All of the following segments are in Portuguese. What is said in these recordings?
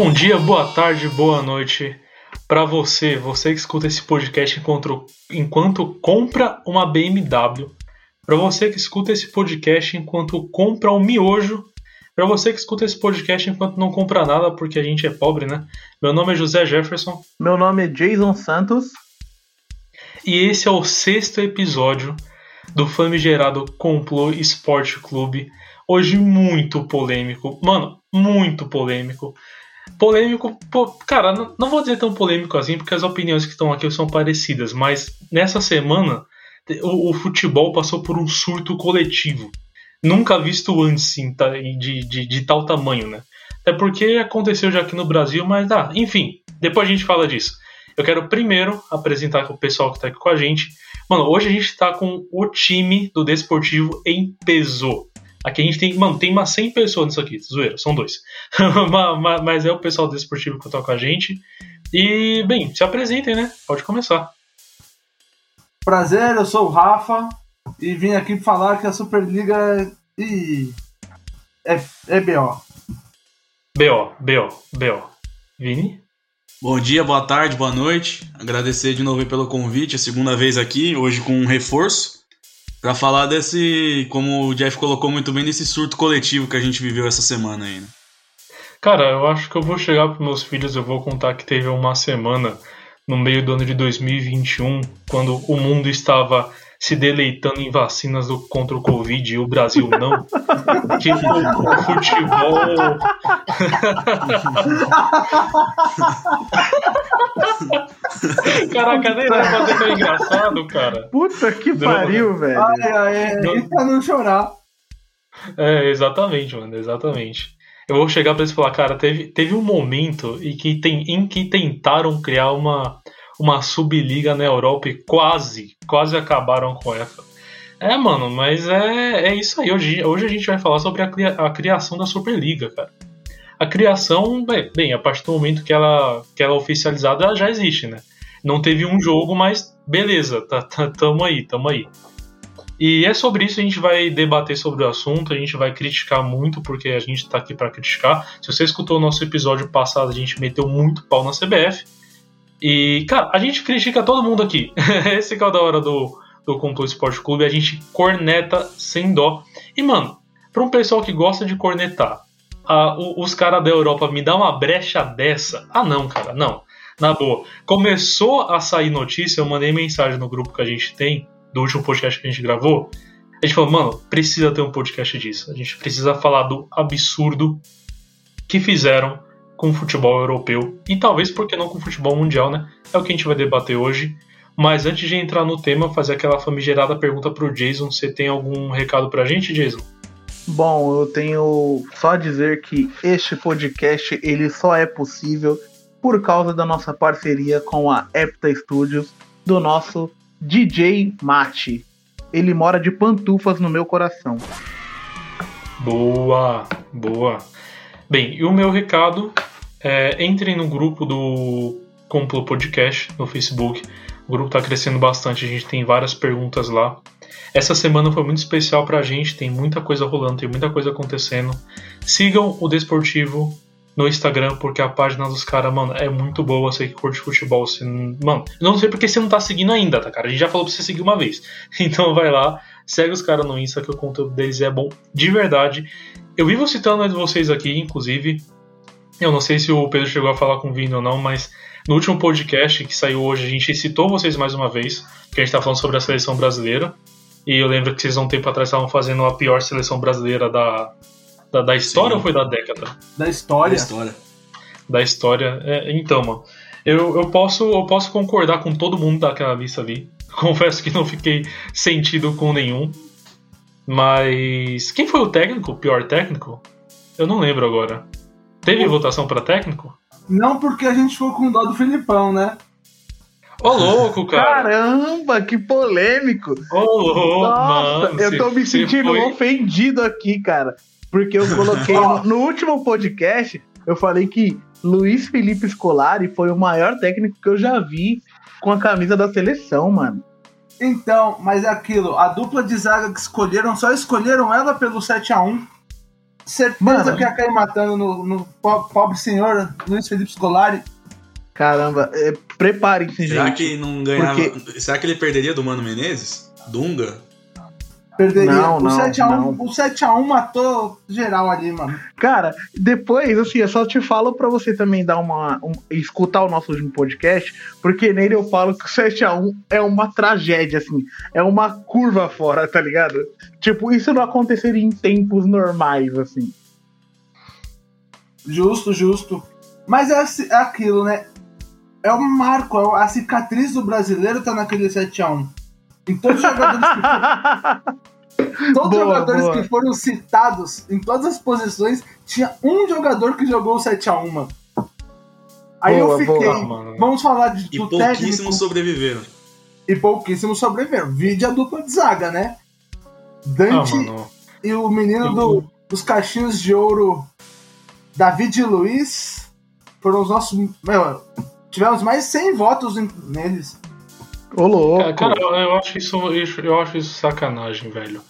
Bom dia, boa tarde, boa noite para você, você que escuta esse podcast enquanto, enquanto compra uma BMW, para você que escuta esse podcast enquanto compra um miojo, para você que escuta esse podcast enquanto não compra nada porque a gente é pobre, né? Meu nome é José Jefferson. Meu nome é Jason Santos. E esse é o sexto episódio do famigerado Complô Esporte Clube. Hoje muito polêmico. Mano, muito polêmico. Polêmico, pô, cara, não, não, vou dizer tão polêmico assim, porque as opiniões que estão aqui são parecidas, mas nessa semana o, o futebol passou por um surto coletivo. Nunca visto antes de, de, de, tal tamanho, né? Até porque aconteceu já aqui no Brasil, mas ah, enfim, depois a gente fala disso. Eu quero primeiro apresentar o pessoal que tá aqui com a gente. Mano, hoje a gente tá com o time do Desportivo em peso. Aqui a gente tem, mano, tem umas 100 pessoas nisso aqui, zoeira, são dois. Mas é o pessoal do Esportivo que tá com a gente. E, bem, se apresentem, né? Pode começar. Prazer, eu sou o Rafa e vim aqui falar que a Superliga é, é BO. BO, BO, BO. Vini? Bom dia, boa tarde, boa noite. Agradecer de novo pelo convite, a segunda vez aqui, hoje com um reforço para falar desse, como o Jeff colocou muito bem, desse surto coletivo que a gente viveu essa semana aí, né? Cara, eu acho que eu vou chegar pros meus filhos, eu vou contar que teve uma semana no meio do ano de 2021, quando o mundo estava se deleitando em vacinas do, contra o Covid e o Brasil não. que o, o futebol. Caraca, nem era fazer tão engraçado, cara. Puta que pariu, velho. Ai, ai, é, pra não chorar. É, exatamente, mano, exatamente. Eu vou chegar pra eles e falar, cara, teve, teve um momento em que, tem, em que tentaram criar uma uma subliga na Europa e quase, quase acabaram com essa. É, mano, mas é, é isso aí. Hoje, hoje a gente vai falar sobre a, a criação da Superliga, cara. A criação, bem, bem, a partir do momento que ela, que ela é oficializada, ela já existe, né? Não teve um jogo, mas beleza, tá, tá, tamo aí, tamo aí. E é sobre isso a gente vai debater sobre o assunto, a gente vai criticar muito, porque a gente tá aqui para criticar. Se você escutou o nosso episódio passado, a gente meteu muito pau na CBF. E, cara, a gente critica todo mundo aqui. Esse que é o da hora do, do Complô Esporte Clube, a gente corneta sem dó. E, mano, pra um pessoal que gosta de cornetar, os caras da Europa me dão uma brecha dessa. Ah, não, cara, não. Na boa. Começou a sair notícia, eu mandei mensagem no grupo que a gente tem, do último podcast que a gente gravou. A gente falou, mano, precisa ter um podcast disso. A gente precisa falar do absurdo que fizeram com o futebol europeu e talvez, por que não, com o futebol mundial, né? É o que a gente vai debater hoje. Mas antes de entrar no tema, fazer aquela famigerada pergunta pro Jason: você tem algum recado pra gente, Jason? Bom, eu tenho só a dizer que este podcast ele só é possível por causa da nossa parceria com a Epta Studios, do nosso DJ Mate. Ele mora de pantufas no meu coração. Boa, boa. Bem, e o meu recado é entrem no grupo do Complô Podcast no Facebook. O grupo está crescendo bastante, a gente tem várias perguntas lá. Essa semana foi muito especial pra gente, tem muita coisa rolando, tem muita coisa acontecendo. Sigam o Desportivo no Instagram, porque a página dos caras, mano, é muito boa. Você que curte futebol, você, mano, não sei porque você não tá seguindo ainda, tá, cara? A gente já falou pra você seguir uma vez. Então vai lá, segue os caras no Insta, que o conteúdo deles é bom de verdade. Eu vivo citando vocês aqui, inclusive. Eu não sei se o Pedro chegou a falar com o Vini ou não, mas no último podcast que saiu hoje, a gente citou vocês mais uma vez, que a gente tá falando sobre a seleção brasileira. E eu lembro que vocês há um tempo atrás estavam fazendo a pior seleção brasileira da, da, da história Sim. ou foi da década? Da história. Da história. Da história. É, então, mano. Eu, eu, posso, eu posso concordar com todo mundo daquela lista ali. Confesso que não fiquei sentido com nenhum. Mas quem foi o técnico, o pior técnico? Eu não lembro agora. Teve o... votação para técnico? Não, porque a gente ficou com dó do Filipão, né? Ô louco, cara! Caramba, que polêmico! Ô louco, Nossa, mano, eu tô me sentindo foi... ofendido aqui, cara. Porque eu coloquei no, no último podcast, eu falei que Luiz Felipe Scolari foi o maior técnico que eu já vi com a camisa da seleção, mano. Então, mas é aquilo, a dupla de zaga que escolheram, só escolheram ela pelo 7 a 1 certeza Mano. que ia cair matando no, no po- pobre senhor Luiz Felipe Scolari. Caramba, é, preparem-se, Será gente. que não ganhava. Porque- Será que ele perderia do Mano Menezes? Dunga? Perderia. Não, o, não, 7x1, não. o 7x1 matou geral ali, mano. Cara, depois, assim, eu só te falo pra você também dar uma. um- escutar o nosso último podcast, porque nele eu falo que o 7x1 é uma tragédia, assim. É uma curva fora, tá ligado? Tipo, isso não aconteceria em tempos normais, assim. Justo, justo. Mas é, é aquilo, né? É um marco, é a cicatriz do brasileiro tá naquele 7x1. Em todos os jogadores que Todos os jogadores boa. que foram citados em todas as posições, tinha um jogador que jogou o 7x1, mano. Aí Boa, eu fiquei. boa. Ah. Vamos falar de, E do pouquíssimos técnico sobreviveram. e pouquíssimos sobreviveram. Vide a dupla de zaga, né? Ah, Dante mano. e o menino do- dos cachinhos de ouro, David Luiz, foram os nossos. Meu, tivemos mais de 100 votos neles. Ô, louco. Cara, cara, eu acho isso, eu acho isso sacanagem, velho.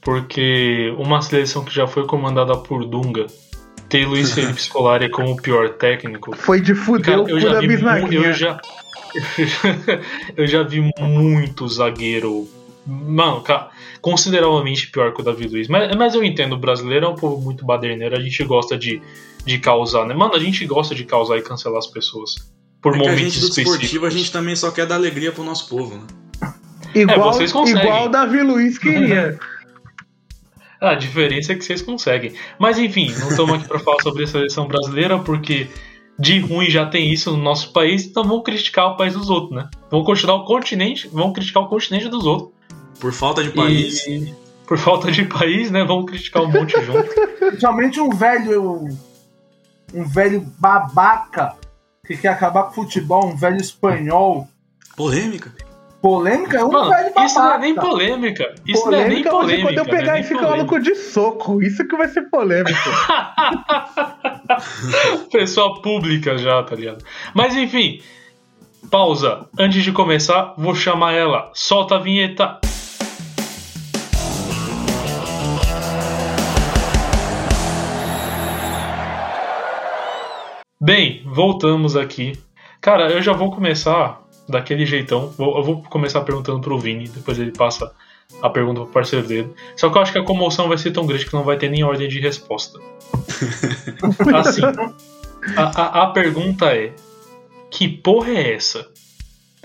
Porque uma seleção que já foi comandada por Dunga ter Luiz Felipe Scolari como o pior técnico. Foi de fuder Cara, o eu já vi eu já eu já vi muito zagueiro, mano, ca- consideravelmente pior que o Davi Luiz. Mas, mas eu entendo, o brasileiro é um povo muito baderneiro, a gente gosta de, de causar, né? Mano, a gente gosta de causar e cancelar as pessoas por É que a momentos gente do específicos. esportivo, a gente também só quer dar alegria pro nosso povo, né? Igual, É, vocês conseguem. igual o Davi Luiz queria. A diferença é que vocês conseguem. Mas enfim, não estamos aqui para falar sobre a seleção brasileira, porque de ruim já tem isso no nosso país, então vamos criticar o país dos outros, né? Vamos continuar o continente, vamos criticar o continente dos outros. Por falta de país. E por falta de país, né? Vamos criticar um monte junto. Principalmente um velho. Um velho babaca que quer acabar com o futebol, um velho espanhol. Polêmica. Polêmica é um Mano, velho babaca. isso não é nem polêmica. Isso não é nem Polêmica ser polêmica. quando eu não é pegar nem esse polêmica. maluco de soco. Isso que vai ser polêmico. Pessoa pública já, tá ligado? Mas enfim, pausa. Antes de começar, vou chamar ela. Solta a vinheta. Bem, voltamos aqui. Cara, eu já vou começar daquele jeitão. Vou- eu vou começar perguntando pro Vini, depois ele passa a pergunta pro parceiro dele. Só que eu acho que a comoção vai ser tão grande que não vai ter nem ordem de resposta. Assim, a, a, a pergunta é: Que porra é essa?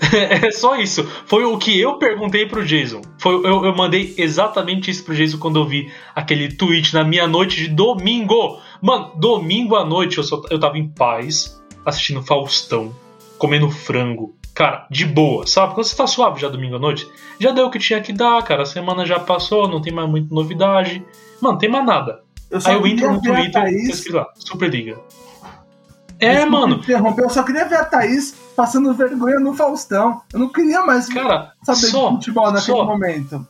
é só isso. Foi o que eu perguntei pro Jason. Foi, eu, eu mandei exatamente isso pro Jason quando eu vi aquele tweet na minha noite de domingo. Mano, domingo à noite eu, só, eu tava em paz, assistindo Faustão, comendo frango. Cara, de boa, sabe? Quando você tá suave já domingo à noite, já deu o que tinha que dar, cara. A semana já passou, não tem mais muita novidade. Mano, não tem mais nada. Eu só Aí eu entro no Twitter escrito lá, Superliga. É, Desculpa mano, interromper, Eu só queria ver a Thaís passando vergonha no Faustão. Eu não queria mais cara, saber só, de futebol naquele só. momento.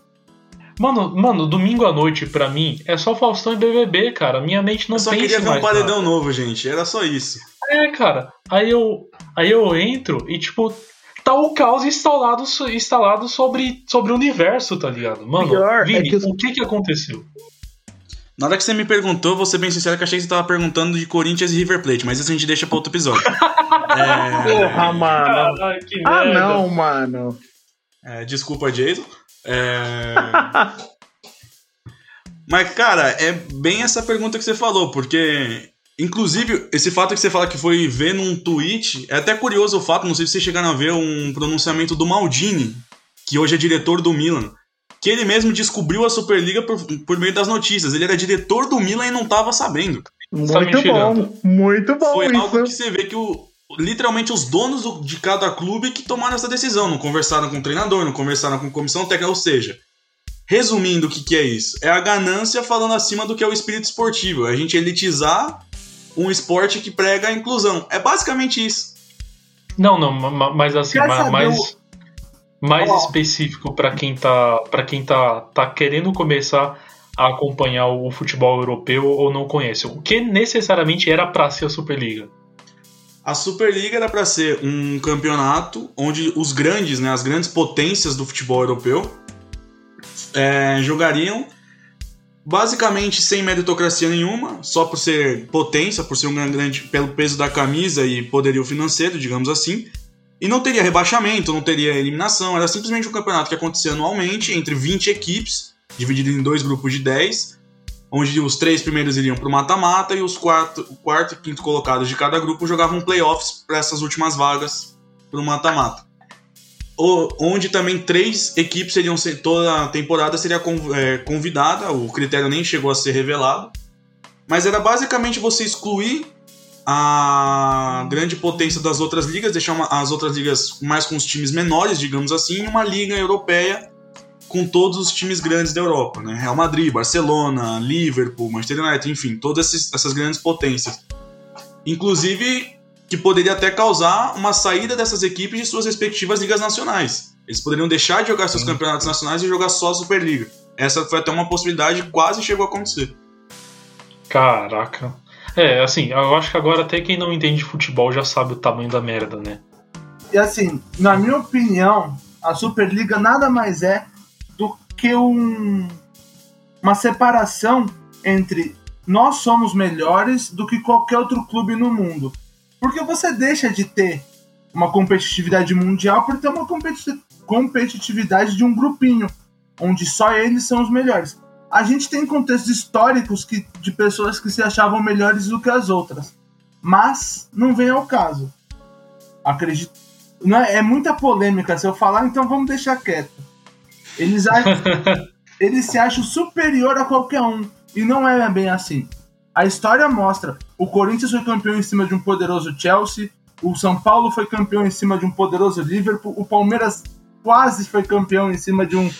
Mano, mano, domingo à noite pra mim é só Faustão e BBB, cara. Minha mente não Eu só pensa queria ver um paredão nada. novo, gente. Era só isso. É, cara. Aí eu, aí eu entro e tipo tá o caos instalado, instalado sobre, sobre o universo, tá ligado? Mano, Pior é Vini, que os- o que que aconteceu? Na hora que você me perguntou, vou ser bem sincero que achei que você tava perguntando de Corinthians e River Plate, mas isso a gente deixa pra outro episódio. é, Porra, mano. Caralho, que Ah, não, mano. é, desculpa, Jason. É, Mas, cara, é bem essa pergunta que você falou, porque. Inclusive, esse fato que você fala que foi ver num tweet, é até curioso o fato, não sei se vocês chegaram a ver um pronunciamento do Maldini, que hoje é diretor do Milan, que ele mesmo descobriu a Superliga por, por meio das notícias. Ele era diretor do Milan e não tava sabendo. Tá Muito tirando. bom. Muito bom Foi isso. algo que você vê que o, literalmente os donos do- de cada clube que tomaram essa decisão. Não conversaram com o treinador, não conversaram com a comissão técnica. Ou seja, resumindo o que, que é isso? É a ganância falando acima do que é o espírito esportivo. É a gente elitizar um esporte que prega a inclusão. É basicamente isso. Não, não, ma- ma- mas assim, mais, mais específico pra quem tá para quem tá, tá querendo começar a acompanhar o futebol europeu ou não conhece. O que necessariamente era pra ser a Superliga? A Superliga era para ser um campeonato onde os grandes, né, as grandes potências do futebol europeu é, jogariam basicamente sem meritocracia nenhuma, só por ser potência, por ser um grande pelo peso da camisa e poderio financeiro, digamos assim. E não teria rebaixamento, não teria eliminação, era simplesmente um campeonato que acontecia anualmente entre 20 equipes, dividido em dois grupos de 10, onde os três primeiros iriam para o mata-mata e os quarto, quarto e quinto colocados de cada grupo jogavam playoffs para essas últimas vagas para o mata-mata. Onde também três equipes seriam toda a temporada seria é, convidada, o critério nem chegou a ser revelado, mas era basicamente você excluir a grande potência das outras ligas, deixar uma, as outras ligas mais com os times menores, digamos assim, uma liga europeia com todos os times grandes da Europa, né? Real Madrid, Barcelona, Liverpool, Manchester United, enfim, todas essas grandes potências. Inclusive, que poderia até causar uma saída dessas equipes de suas respectivas ligas nacionais. Eles poderiam deixar de jogar seus Sim. campeonatos nacionais e jogar só a Superliga. Essa foi até uma possibilidade, quase chegou a acontecer. Caraca. É, assim, eu acho que agora até quem não entende futebol já sabe o tamanho da merda, né? E assim, na minha opinião, a Superliga nada mais é que um, uma separação entre nós somos melhores do que qualquer outro clube no mundo. Porque você deixa de ter uma competitividade mundial por ter uma competitividade de um grupinho, onde só eles são os melhores. A gente tem contextos históricos que, de pessoas que se achavam melhores do que as outras, mas não vem ao caso. Acredito. Não é, é muita polêmica se eu falar, então vamos deixar quieto. Eles, acham, eles se acham superior a qualquer um. E não é bem assim. A história mostra: o Corinthians foi campeão em cima de um poderoso Chelsea, o São Paulo foi campeão em cima de um poderoso Liverpool, o Palmeiras quase foi campeão em cima de um,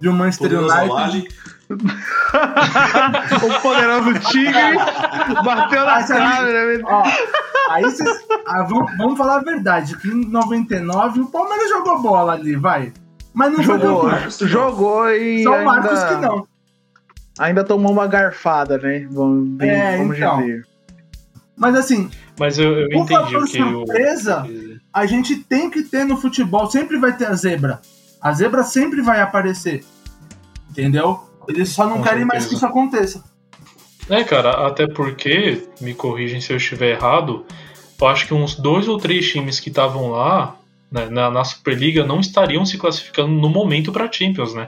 de um Manchester poderoso United. o poderoso Tigre bateu na né? Aí vocês. Ah, vamos, vamos falar a verdade: que em 99 o Palmeiras jogou bola ali, vai. Mas não jogou. Jogou e. São ainda... Marcos que não. Ainda tomou uma garfada, né? Vamos, é, vamos então. dizer. Mas assim. Mas eu, eu entendi o que surpresa, eu... a gente tem que ter no futebol. Sempre vai ter a zebra. A zebra sempre vai aparecer. Entendeu? Eles só não Com querem certeza. mais que isso aconteça. É, cara, até porque, me corrigem se eu estiver errado, eu acho que uns dois ou três times que estavam lá né, na, na Superliga não estariam se classificando no momento para Champions, né?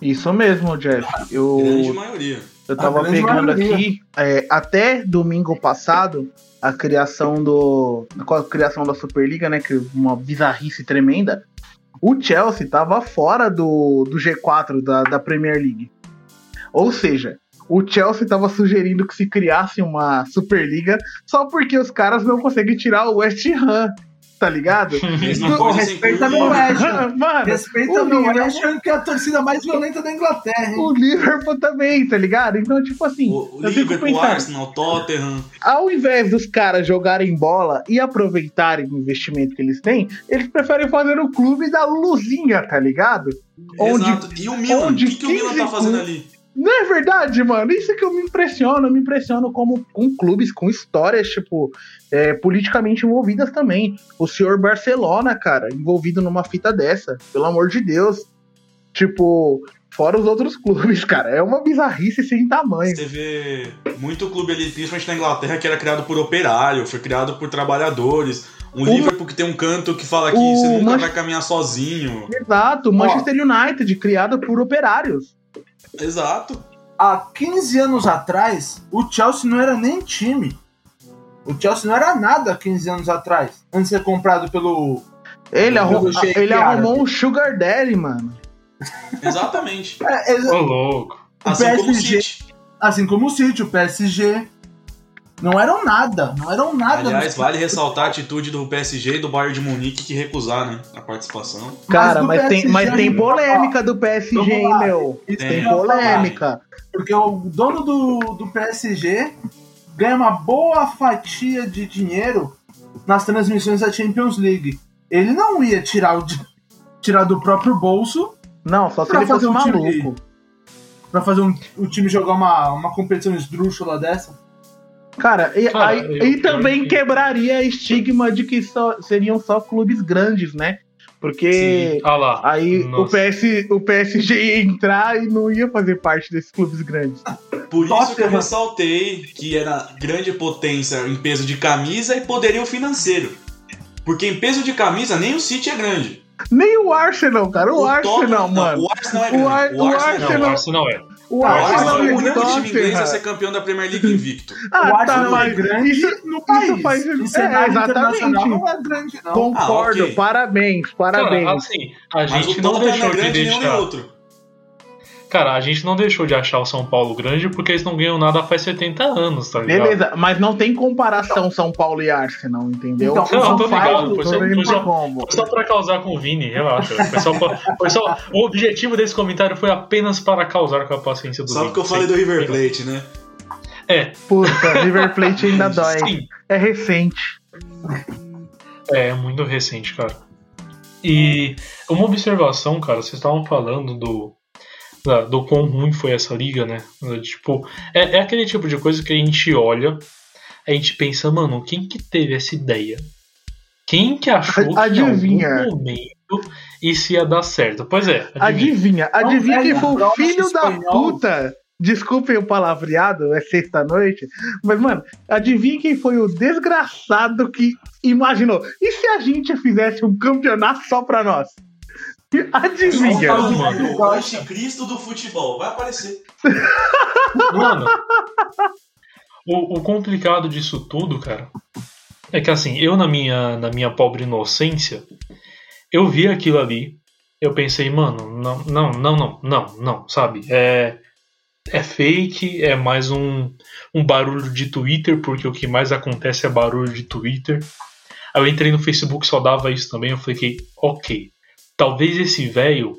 Isso mesmo, Jeff. Eu, grande maioria. Eu tava pegando maioria. aqui, é, até domingo passado, a criação do. A criação da Superliga, né? Que uma bizarrice tremenda. O Chelsea tava fora do, do G4 da, da Premier League. Ou seja, o Chelsea estava sugerindo que se criasse uma Superliga só porque os caras não conseguem tirar o West Ham tá ligado? Pô, respeita meu West Mano, respeita meu West Ham, que é a torcida mais violenta da Inglaterra. Hein? O Liverpool também, tá ligado? Então, tipo assim. O, o Liverpool, Arsenal, Tottenham. Ao invés dos caras jogarem bola e aproveitarem o investimento que eles têm, eles preferem fazer o clube da luzinha, tá ligado? Exato. Onde, e o Milan? O que, que o Milan tá fazendo ali? Não é verdade, mano? Isso é que eu me impressiono. Eu me impressiono como com clubes com histórias, tipo, é, politicamente envolvidas também. O senhor Barcelona, cara, envolvido numa fita dessa. Pelo amor de Deus. Tipo, fora os outros clubes, cara. É uma bizarrice sem tamanho. Você vê muito clube ali, principalmente na Inglaterra, que era criado por operário, foi criado por trabalhadores. Um o Liverpool que tem um canto que fala que você nunca Manchester... vai caminhar sozinho. Exato, Manchester United, criado por operários. Exato. Há 15 anos atrás, o Chelsea não era nem time. O Chelsea não era nada 15 anos atrás, antes de ser comprado pelo. Ele, arrum, ele arrumou um Sugar Daddy, mano. Exatamente. É, Ô, louco. Assim PSG, como o City. Assim como o City, o PSG. Não eram nada, não eram nada. Aliás, vale ressaltar a atitude do PSG e do Bayern de Munique que recusaram né, a participação. Cara, mas, mas tem, mas tem polêmica do PSG, hein, meu? Tem, tem polêmica. Porque o dono do, do PSG ganha uma boa fatia de dinheiro nas transmissões da Champions League. Ele não ia tirar, o, tirar do próprio bolso. Não, só se ele fosse um maluco. Time, pra fazer um, o time jogar uma, uma competição esdrúxula dessa. Cara, e, Cara, aí, eu, e também eu... quebraria a estigma de que só, seriam só clubes grandes, né? Porque Ah lá. aí o. PS, o PSG ia entrar e não ia fazer parte desses clubes grandes. Por isso que eu Tottenham. ressaltei que era grande potência em peso de camisa e poderio financeiro. Porque em peso de camisa nem o City é grande. Nem o Arsenal, cara. O, Arsenal, Tottenham- não, mano. o Arsenal é O grande. Ar- O, o Arsenal, Não, Arsenal- o Arsenal é. O O Arsenal é o único time inglês a ser campeão da Premier League invicto. Ah, o tá, Arsenal é mas grande isso, no isso país. faz. Em É, internacional exatamente. não é grande, não. Concordo, Ah, ok. parabéns, Cara, parabéns. assim, a Mas gente o não não deixou é de grande nenhum nem deixar. outro. Cara, a gente não deixou de achar o São Paulo grande porque eles não ganham nada faz 70 anos, tá ligado? Beleza, mas não tem comparação São Paulo e Arsenal, entendeu? Então, Não, tô ligado, foi só- foi só- só pra causar com o Vini, relaxa. Foi só pra- foi só- o objetivo desse comentário foi apenas para causar com a paciência do Sabe Vini. que eu falei do River Plate, né? É, Puta, River Plate ainda dói. sim. É recente. É, é muito recente, cara. E uma observação, cara, vocês estavam falando do. Da- do quão ruim foi essa liga, né? Tipo, é, é aquele tipo de coisa que a gente olha, a gente pensa, mano, quem que teve essa ideia? Quem que achou que Adivinha. em algum momento isso ia dar certo? Pois é, Adivinha, adivinha. adivinha Não, quem foi o filho da puta? Desculpem o palavreado, é sexta-noite. Mas, mano, adivinha quem foi o desgraçado que imaginou? E se a gente fizesse um campeonato só pra nós? Adivinha. Mano, o anticristo do futebol vai aparecer. Mano, o, o complicado disso tudo, cara, é que assim, eu na minha, na minha pobre inocência, eu vi aquilo ali, eu pensei, mano, não, não, não, não, não, não, sabe? É, é fake, é mais um, um barulho de Twitter, porque o que mais acontece é barulho de Twitter. Aí eu entrei no Facebook, só dava isso também, eu fiquei, ok, talvez esse velho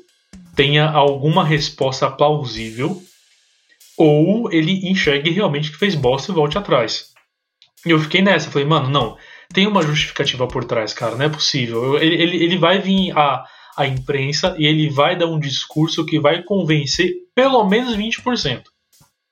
tenha alguma resposta plausível ou ele enxergue realmente que fez bosta e volte atrás. E eu fiquei nessa, falei, mano, não, tem uma justificativa por trás, cara, não é possível. Ele, ele, ele vai vir a, a imprensa e ele vai dar um discurso que vai convencer pelo menos 20%.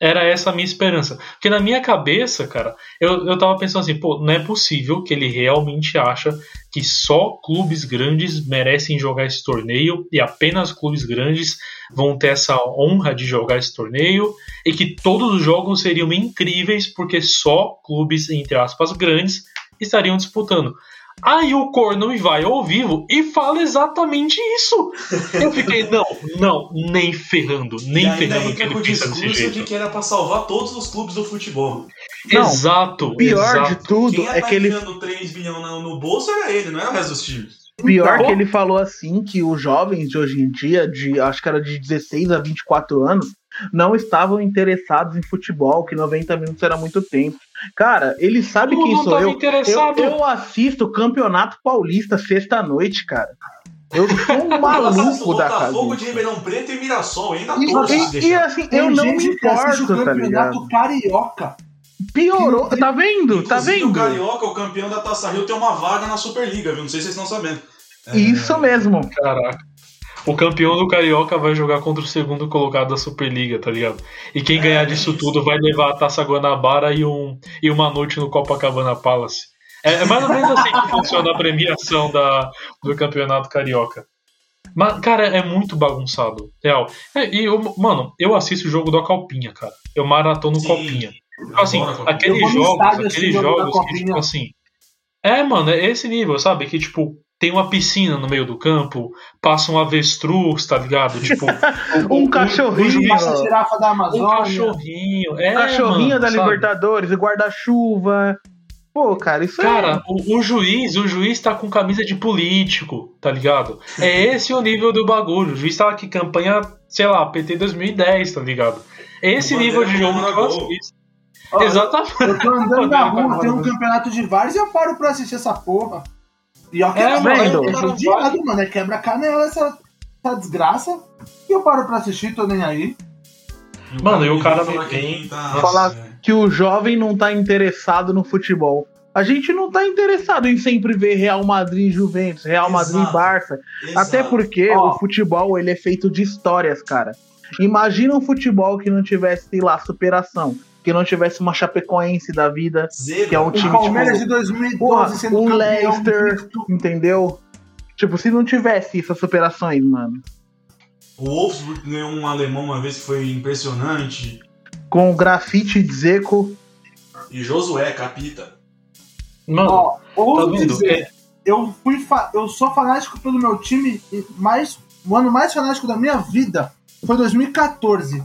Era essa a minha esperança. Porque na minha cabeça, cara, eu, eu tava pensando assim, pô, não é possível que ele realmente acha que só clubes grandes merecem jogar esse torneio e apenas clubes grandes vão ter essa honra de jogar esse torneio e que todos os jogos seriam incríveis porque só clubes, entre aspas, grandes estariam disputando. Aí o corno me vai ao vivo e fala exatamente isso. Eu fiquei, não, não, nem ferrando, nem e ainda ferrando que ele com o discurso de que era pra salvar todos os clubes do futebol. Não, exato, Pior exato. de tudo Quem é tá que ele enfiando 3 bilhões no, no bolso era ele, não era o resto dos times. Pior Então- que ele falou assim que os jovens de hoje em dia, de acho que era de 16 a 24 anos, não estavam interessados em futebol, que 90 minutos era muito tempo. Cara, ele sabe Eu quem sou eu. Eu, interessado. eu assisto o Campeonato Paulista sexta-noite, cara. Eu sou um Eu assisto maluco da Botafogo cabeça. de Ribeirão Preto e Mirassol, ainda E, e- e assim, eu não me importo, o tá ligado? campeonato carioca. Piorou, tá vendo? Tá Inclusive, vendo? o Carioca, o campeão da Taça Rio, tem uma vaga na Superliga, viu? Não sei se vocês estão sabendo. É, Isso mesmo. Caraca. O campeão do Carioca vai jogar contra o segundo colocado da Superliga, tá ligado? E quem É, ganhar é disso isso. tudo vai levar a Taça Guanabara e, um, e uma noite no Copacabana Palace. É, é mais ou menos assim que funciona a premiação da, do Campeonato Carioca. Mas, cara, é muito bagunçado, real. É, e, eu, mano, eu assisto o jogo da Copinha, cara. Eu maratono Sim. Copinha. Tipo assim, aqueles jogos, aqueles jogo jogos que, tipo assim. É, mano, é esse nível, sabe? Que, tipo, tem uma piscina no meio do campo, passa um avestruz, tá ligado? Tipo, Um o- cachorrinho. o juiz- Passa a girafa da Um Amazônia. cachorrinho. É, O cachorrinho mano, da sabe? Libertadores, o guarda-chuva. Pô, cara, isso Cara, o, o juiz, o juiz tá com camisa de político, tá ligado? É esse o nível do bagulho. O juiz tava aqui campanha, sei lá, PT 2010, tá ligado? É esse O nível de Bandeira jogo que eu assisto. Exatamente. Eu tô andando na rua, tem um campeonato de vários e eu paro pra assistir essa porra. E ó, que É, é, mano, é judiado, mano. É quebra-canela essa, essa desgraça. E eu paro pra assistir, tô nem aí. Mano, e o cara falar me que vem- quem tá- Falar- que o jovem não tá interessado no futebol. A gente não tá interessado em sempre ver Real Madrid e Juventus, Real Madrid e. Barça. Exato. Até porque Ó. o futebol ele é feito de histórias, cara. Imagina um futebol que não tivesse, sei lá, superação. Que não tivesse uma Chapecoense da vida, Zero. que é um O time Palmeiras tipo, de 2012 porra, sendo um Leicester, entendeu? Tipo, se não tivesse essas superações, mano. O Wolfsburg ganhou um alemão uma vez que foi impressionante. Com o grafite Zeco. E Josué, capita. Mano, Ó, tá vendo? dizer, eu, fui eu sou fanático pelo meu time, mais, o ano mais fanático da minha vida foi 2014.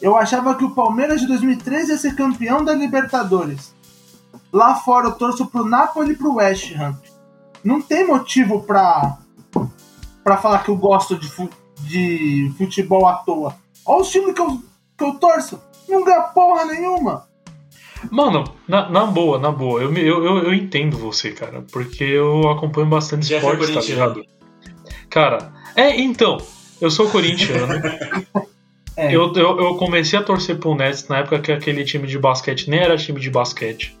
Eu achava que o Palmeiras de 2013 ia ser campeão da Libertadores. Lá fora eu torço pro Napoli e pro West Ham. Não tem motivo pra, pra falar que eu gosto de, fu- de futebol à toa. Olha os times que eu, que eu torço. Não ganha porra nenhuma. Mano, na, na boa, na boa, eu, eu, eu, eu entendo você, cara, porque eu acompanho bastante Jeff é esportes, tá ligado? Cara, é, então, eu sou corintiano. É. eu, eu, eu comecei a torcer pro Nets na época que aquele time de basquete nem era time de basquete.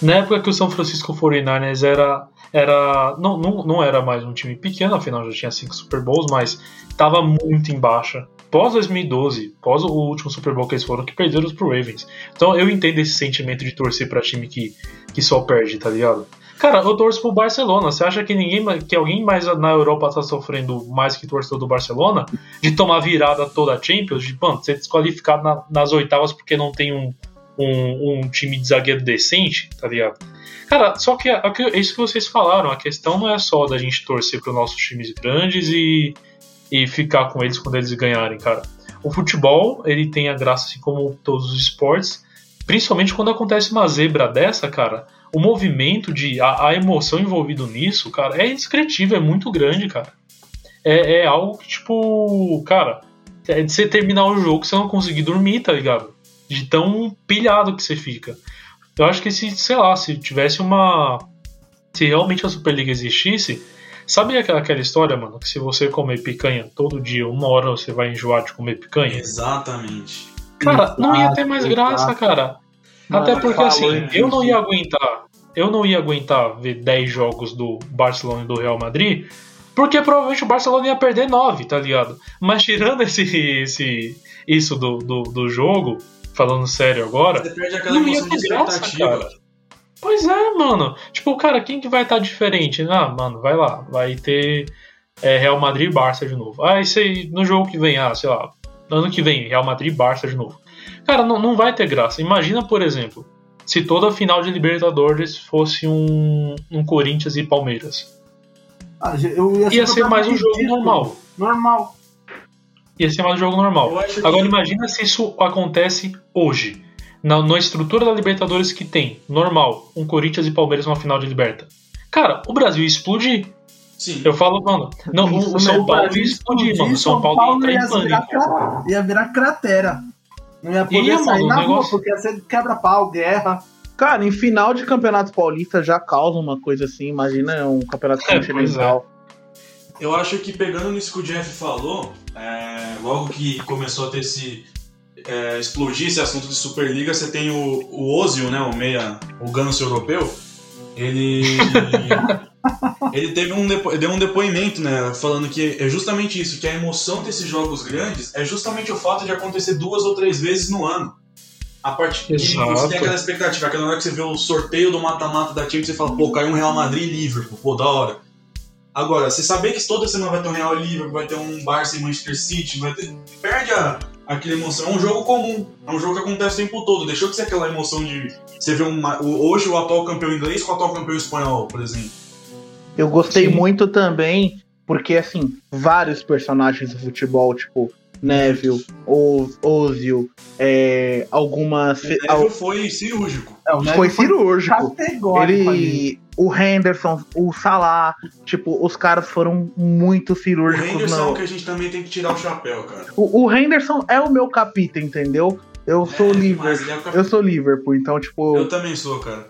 Na época que o São Francisco 49ers era. era não, não, não era mais um time pequeno, afinal já tinha cinco Super Bowls, mas tava muito em baixa. Pós 2012, pós o último Super Bowl que eles foram, que perderam pro Ravens. Então eu entendo esse sentimento de torcer pra time que, que só perde, tá ligado? Cara, eu torço pro Barcelona. Você acha que ninguém, que alguém mais na Europa tá sofrendo mais que torcedor do Barcelona? De tomar virada toda a Champions? De, mano, ser desqualificado na- nas oitavas porque não tem um, um, um time de zagueiro decente, tá ligado? Cara, só que é isso que vocês falaram. A questão não é só da gente torcer para nossos times grandes e, e ficar com eles quando eles ganharem, cara. O futebol, ele tem a graça, assim como todos os esportes, principalmente quando acontece uma zebra dessa, cara. O movimento de. A, a emoção envolvida nisso, cara, é indescritível, é muito grande, cara. É, é algo que, tipo, cara, é de você terminar o jogo você não conseguir dormir, tá ligado? De tão pilhado que você fica. Eu acho que se, sei lá, se tivesse uma. Se realmente a Superliga existisse, sabe aquela, aquela história, mano, que se você comer picanha todo dia, uma hora você vai enjoar de comer picanha? Exatamente. Cara, não ia ter mais graça, cara. Mano, Até porque assim, eu não ia aguentar. Eu não ia aguentar ver 10 jogos do Barcelona e do Real Madrid, porque provavelmente o Barcelona ia perder 9, tá ligado? Mas tirando esse, esse isso do, do, do jogo, falando sério agora, Você perde aquela não ia ter graça, cara. Pois é, mano. Tipo, cara, quem que vai estar diferente? Ah, mano, vai lá. Vai ter é, Real Madrid e Barça de novo. Ah, isso aí no jogo que vem, ah, sei lá, ano que vem, Real Madrid e Barça de novo. Cara, não, não vai ter graça. Imagina, por exemplo, se toda a final de Libertadores fosse um, um Corinthians e Palmeiras. Ah, eu ia, Ia ser mais um jogo normal. Normal. Ia ser mais um jogo normal. Acho que- Agora imagina se isso acontece hoje. Na, na estrutura da Libertadores que tem, normal, um Corinthians e Palmeiras numa final de Liberta. Cara, o Brasil ia explodir. Sim. Eu falo, mano, não, o- o São Paulo ia explodir, mano. O São Paulo ia entrar em pânico. ia virar cratera. Não ia poder Ia, sair mano, na rua, negócio- porque ia ser quebra-pau, guerra. Cara, em final de campeonato paulista já causa uma coisa assim. Imagina um campeonato É, pois continental. Eu acho que pegando nisso que o Jeff falou, é, logo que começou a ter esse. é, explodir esse assunto de Superliga, você tem o, o Ozil, né? O meia, o ganso europeu. Ele. ele teve um, depo- deu um depoimento, né? Falando que é justamente isso, que a emoção desses jogos grandes é justamente o fato de acontecer duas ou três vezes no ano. A partir que Exato. você tem aquela expectativa, aquela hora que você vê o sorteio do mata-mata da Champions, você fala, pô, caiu um Real Madrid e Liverpool, pô, da hora. Agora, você saber que toda semana vai ter um Real e Liverpool, vai ter um Barça e Manchester City, vai ter... perde a, aquela emoção. É um jogo comum, é um jogo que acontece o tempo todo. Deixou de ser aquela emoção de você ver uma, hoje o atual campeão inglês com o atual campeão espanhol, por exemplo. Eu gostei Sim. muito também, porque assim, vários personagens do futebol, tipo Neville, o Ozil, é, algumas. O Neville foi cirúrgico. É, o Foi Neves cirúrgico. categórico. Ele. O Henderson, o Salah, tipo, os caras foram muito O cirúrgicos. Henderson é no- o que a gente também tem que tirar o chapéu, cara. O, o Henderson é o meu capita, entendeu? Eu sou É, Liverpool. mas ele é o Eu sou Liverpool, então, tipo. Eu também sou, cara.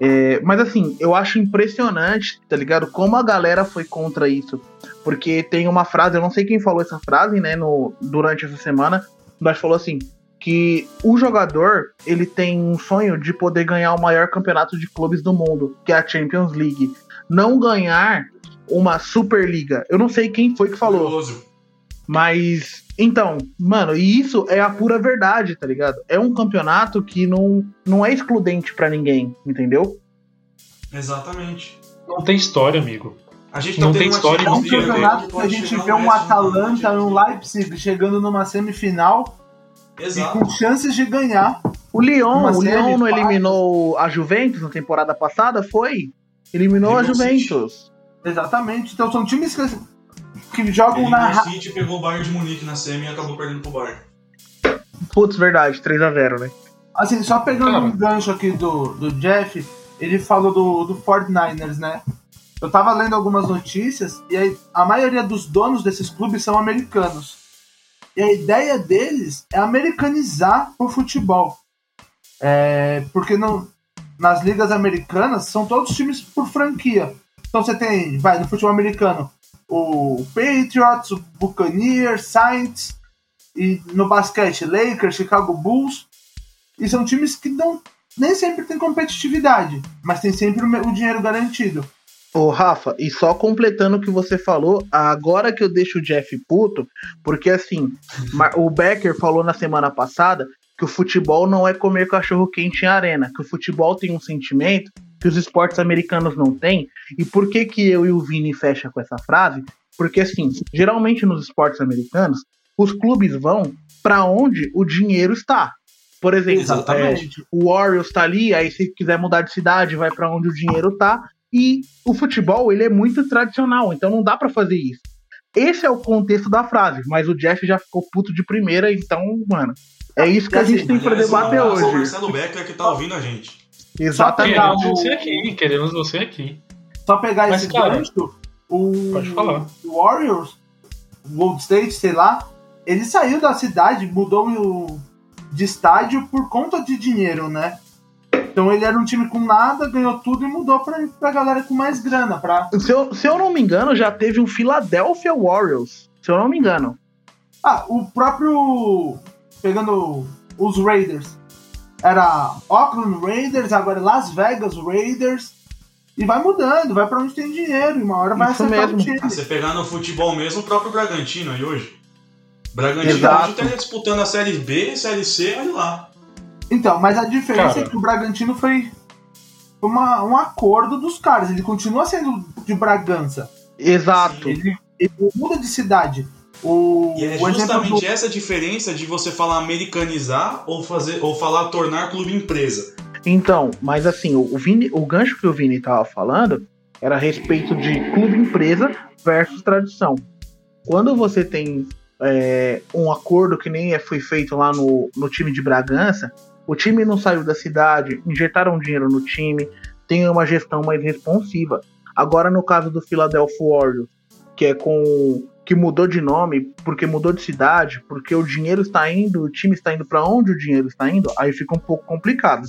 É, mas assim, eu acho impressionante, tá ligado? Como a galera foi contra isso. Porque tem uma frase, eu não sei quem falou essa frase, né, no, durante essa semana, mas falou assim: que o jogador ele tem um sonho de poder ganhar o maior campeonato de clubes do mundo, que é a Champions League. Não ganhar uma Superliga. Eu não sei quem foi que falou. Mas, então, mano, e isso é a pura verdade, tá ligado? É um campeonato que não, não é excludente pra ninguém, entendeu? Exatamente. Não tem história, amigo. A gente Não tá tem uma história, É um não campeonato que a gente vê um Atalanta, um Leipzig chegando numa semifinal e Exato. com chances de ganhar. O Lyon, o Lyon não eliminou a Juventus na temporada passada? Foi? Eliminou a. Juventus. Exatamente. Então são times que, que jogam Ele na. ra- City pegou o Bayern de Munique na semi e acabou perdendo pro Bayern. Putz, verdade, 3x0, né? Assim, só pegando Cara. um gancho aqui do, do Jeff, ele falou do, do 49ers, né? Eu tava lendo algumas notícias e aí, a maioria dos donos desses clubes são americanos. E a ideia deles é americanizar o futebol. É, porque não, nas ligas americanas são todos times por franquia. Então você tem, vai, no futebol americano, o Patriots, o Buccaneers, Saints, e no basquete, Lakers, Chicago Bulls. E são times que não, nem sempre tem competitividade, mas tem sempre o o dinheiro garantido. Ô, Rafa, e só completando o que você falou, agora que eu deixo o Jeff puto, porque assim, o Becker falou na semana passada que o futebol não é comer cachorro quente em arena, que o futebol tem um sentimento que os esportes americanos não têm. E por que que eu e o Vini fecha com essa frase? Porque assim, geralmente nos esportes americanos, os clubes vão para onde o dinheiro está. Por exemplo, é, Exatamente. o Warriors tá ali, aí se quiser mudar de cidade, vai para onde o dinheiro tá. E o futebol, ele é muito tradicional, então não dá pra fazer isso. Esse é o contexto da frase, mas o Jeff já ficou puto de primeira, então, mano, é isso que a gente tem pra Aliás, debater hoje. Marcelo Becker que tá ouvindo a gente. Exatamente. pegar Queremos o- você aqui, queremos você aqui. Só pegar Mas, esse cara, gancho, o, pode falar. o Warriors, o Gold State, sei lá, ele saiu da cidade, mudou o, de estádio por conta de dinheiro, né? Então ele era um time com nada, ganhou tudo e mudou pra, pra galera com mais grana. Pra... Se eu, se eu não me engano, já teve um Philadelphia Warriors. Se eu não me engano. Ah, o próprio. Pegando os Raiders. Era Oakland Raiders, agora é Las Vegas Raiders. E vai mudando, vai pra onde tem dinheiro. E uma hora vai Isso acertar mesmo. o time. Ah, você pegar no futebol mesmo, o próprio Bragantino aí hoje. Bragantino Exato. hoje tá disputando a Série B, Série C, olha lá. Então, mas a diferença Cara. é que o Bragantino foi uma- um acordo dos caras. Ele continua sendo de Bragança. Exato. Ele, ele muda de cidade. O, E é justamente do- essa diferença de você falar americanizar ou fazer ou falar tornar clube empresa. Então, mas assim, o, Vini, o gancho que o Vini tava falando era a respeito de clube empresa versus tradição. Quando você tem é, um acordo que nem foi feito lá no, no time de Bragança, o time não saiu da cidade, injetaram dinheiro no time, tem uma gestão mais responsiva. Agora no caso do Philadelphia Warriors, que é com que mudou de nome porque mudou de cidade, porque o dinheiro está indo, o time está indo para onde o dinheiro está indo, aí fica um pouco complicado.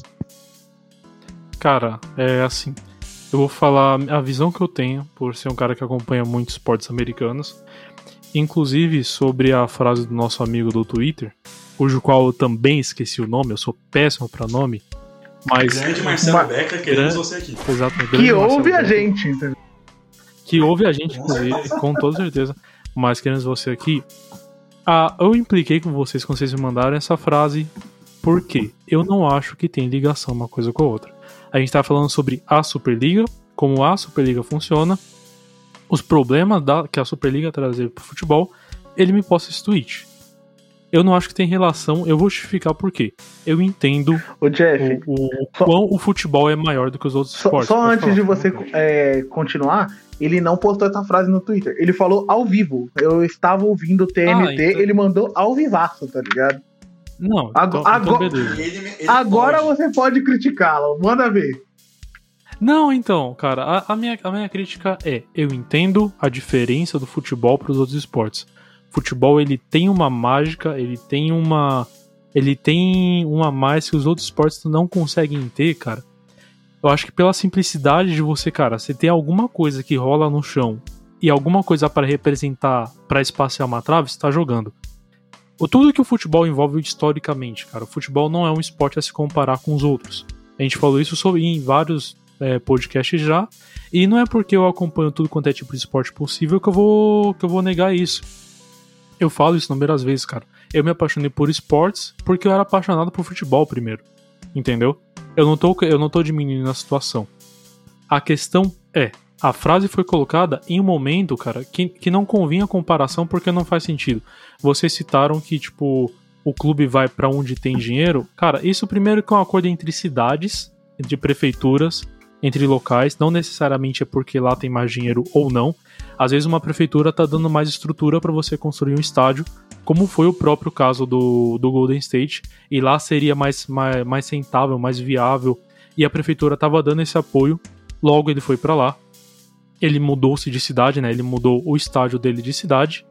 Cara, é assim. Eu vou falar a visão que eu tenho, por ser um cara que acompanha muito esportes americanos. Inclusive sobre a frase do nosso amigo do Twitter, cujo qual eu também esqueci o nome, eu sou péssimo pra nome. Mas. Grande Marcelo Ma- Becker, queremos Grande- você aqui. Exatamente. Que Marcelo ouve a gente. entendeu? que ouve a gente, inclusive, com toda certeza. Mas queremos você aqui. Ah, eu impliquei com vocês quando vocês me mandaram essa frase. Por quê? Eu não acho que tem ligação uma coisa com a outra. A gente tá falando sobre a Superliga, como a Superliga funciona, os problemas da, que a Superliga trazer pro futebol. Ele me posta esse tweet. Eu não acho que tem relação, eu vou justificar por quê. Eu entendo Ô Jeff, o, o, o Só- quão o futebol é maior do que os outros só, esportes. só antes falar. de você é, continuar, ele não postou essa frase no Twitter. Ele falou ao vivo. Eu estava ouvindo o TNT, Ah, então- ele mandou ao vivaço, tá ligado? Não, Ago- então, então agora- beleza. E ele- ele Agora pode. você pode criticá-lo, manda ver. Não, então, cara, a, a minha, a minha crítica é: eu entendo a diferença do futebol para os outros esportes. Futebol ele tem uma mágica, ele tem uma. Ele tem uma mais que os outros esportes não conseguem ter, cara. Eu acho que pela simplicidade de você, cara, você ter alguma coisa que rola no chão e alguma coisa para representar, para espaciar uma trave, você tá jogando. Tudo que o futebol envolve historicamente, cara, o futebol não é um esporte a se comparar com os outros. A gente falou isso sobre, em vários é, podcasts já, e não é porque eu acompanho tudo quanto é tipo de esporte possível que eu vou, que eu vou negar isso. Eu falo isso inúmeras vezes, cara. Eu me apaixonei por esportes porque eu era apaixonado por futebol primeiro. Entendeu? Eu não tô, eu não tô diminuindo a situação. A questão é, A frase foi colocada em um momento, cara, que, que não convinha a comparação porque não faz sentido. Vocês citaram que, tipo, o clube vai para onde tem dinheiro. Cara, isso primeiro que é um acordo entre cidades, entre prefeituras, entre locais. Não necessariamente é porque lá tem mais dinheiro ou não. Às vezes uma prefeitura tá dando mais estrutura para você construir um estádio, como foi o próprio caso do, do Golden State. E lá seria mais, mais, mais rentável, mais viável. E a prefeitura tava dando esse apoio. Logo ele foi para lá ele mudou-se de cidade, né? Ele mudou o estádio dele de cidade.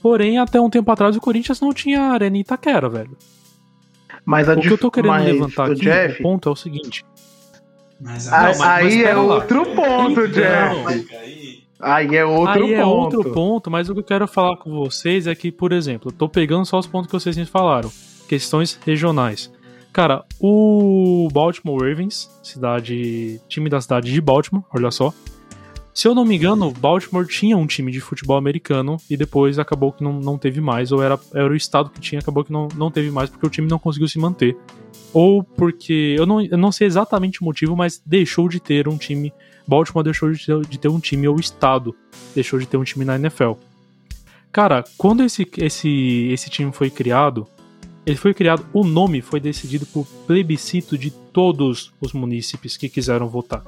Porém, até um tempo atrás o Corinthians não tinha arena em Itaquera, velho. Mas o que eu tô querendo levantar aqui, Jeff... o ponto é o seguinte. Mas, a... não, mas, aí mas é outro ponto, então, Jeff. Aí é outro aí ponto. é outro ponto, mas o que eu quero falar com vocês é que, por exemplo, eu tô pegando só os pontos que vocês me falaram. Questões regionais. Cara, o Baltimore Ravens, cidade, time da cidade de Baltimore, olha só, se eu não me engano, Baltimore tinha um time de futebol americano e depois acabou que não, não teve mais, ou era, era o estado que tinha, acabou que não, não teve mais porque o time não conseguiu se manter. Ou porque, eu não, eu não sei exatamente o motivo, mas deixou de ter um time. Baltimore deixou de ter, de ter um time, ou o estado deixou de ter um time na NFL. Cara, quando esse, esse, esse time foi criado, ele foi criado, o nome foi decidido por plebiscito de todos os munícipes que quiseram votar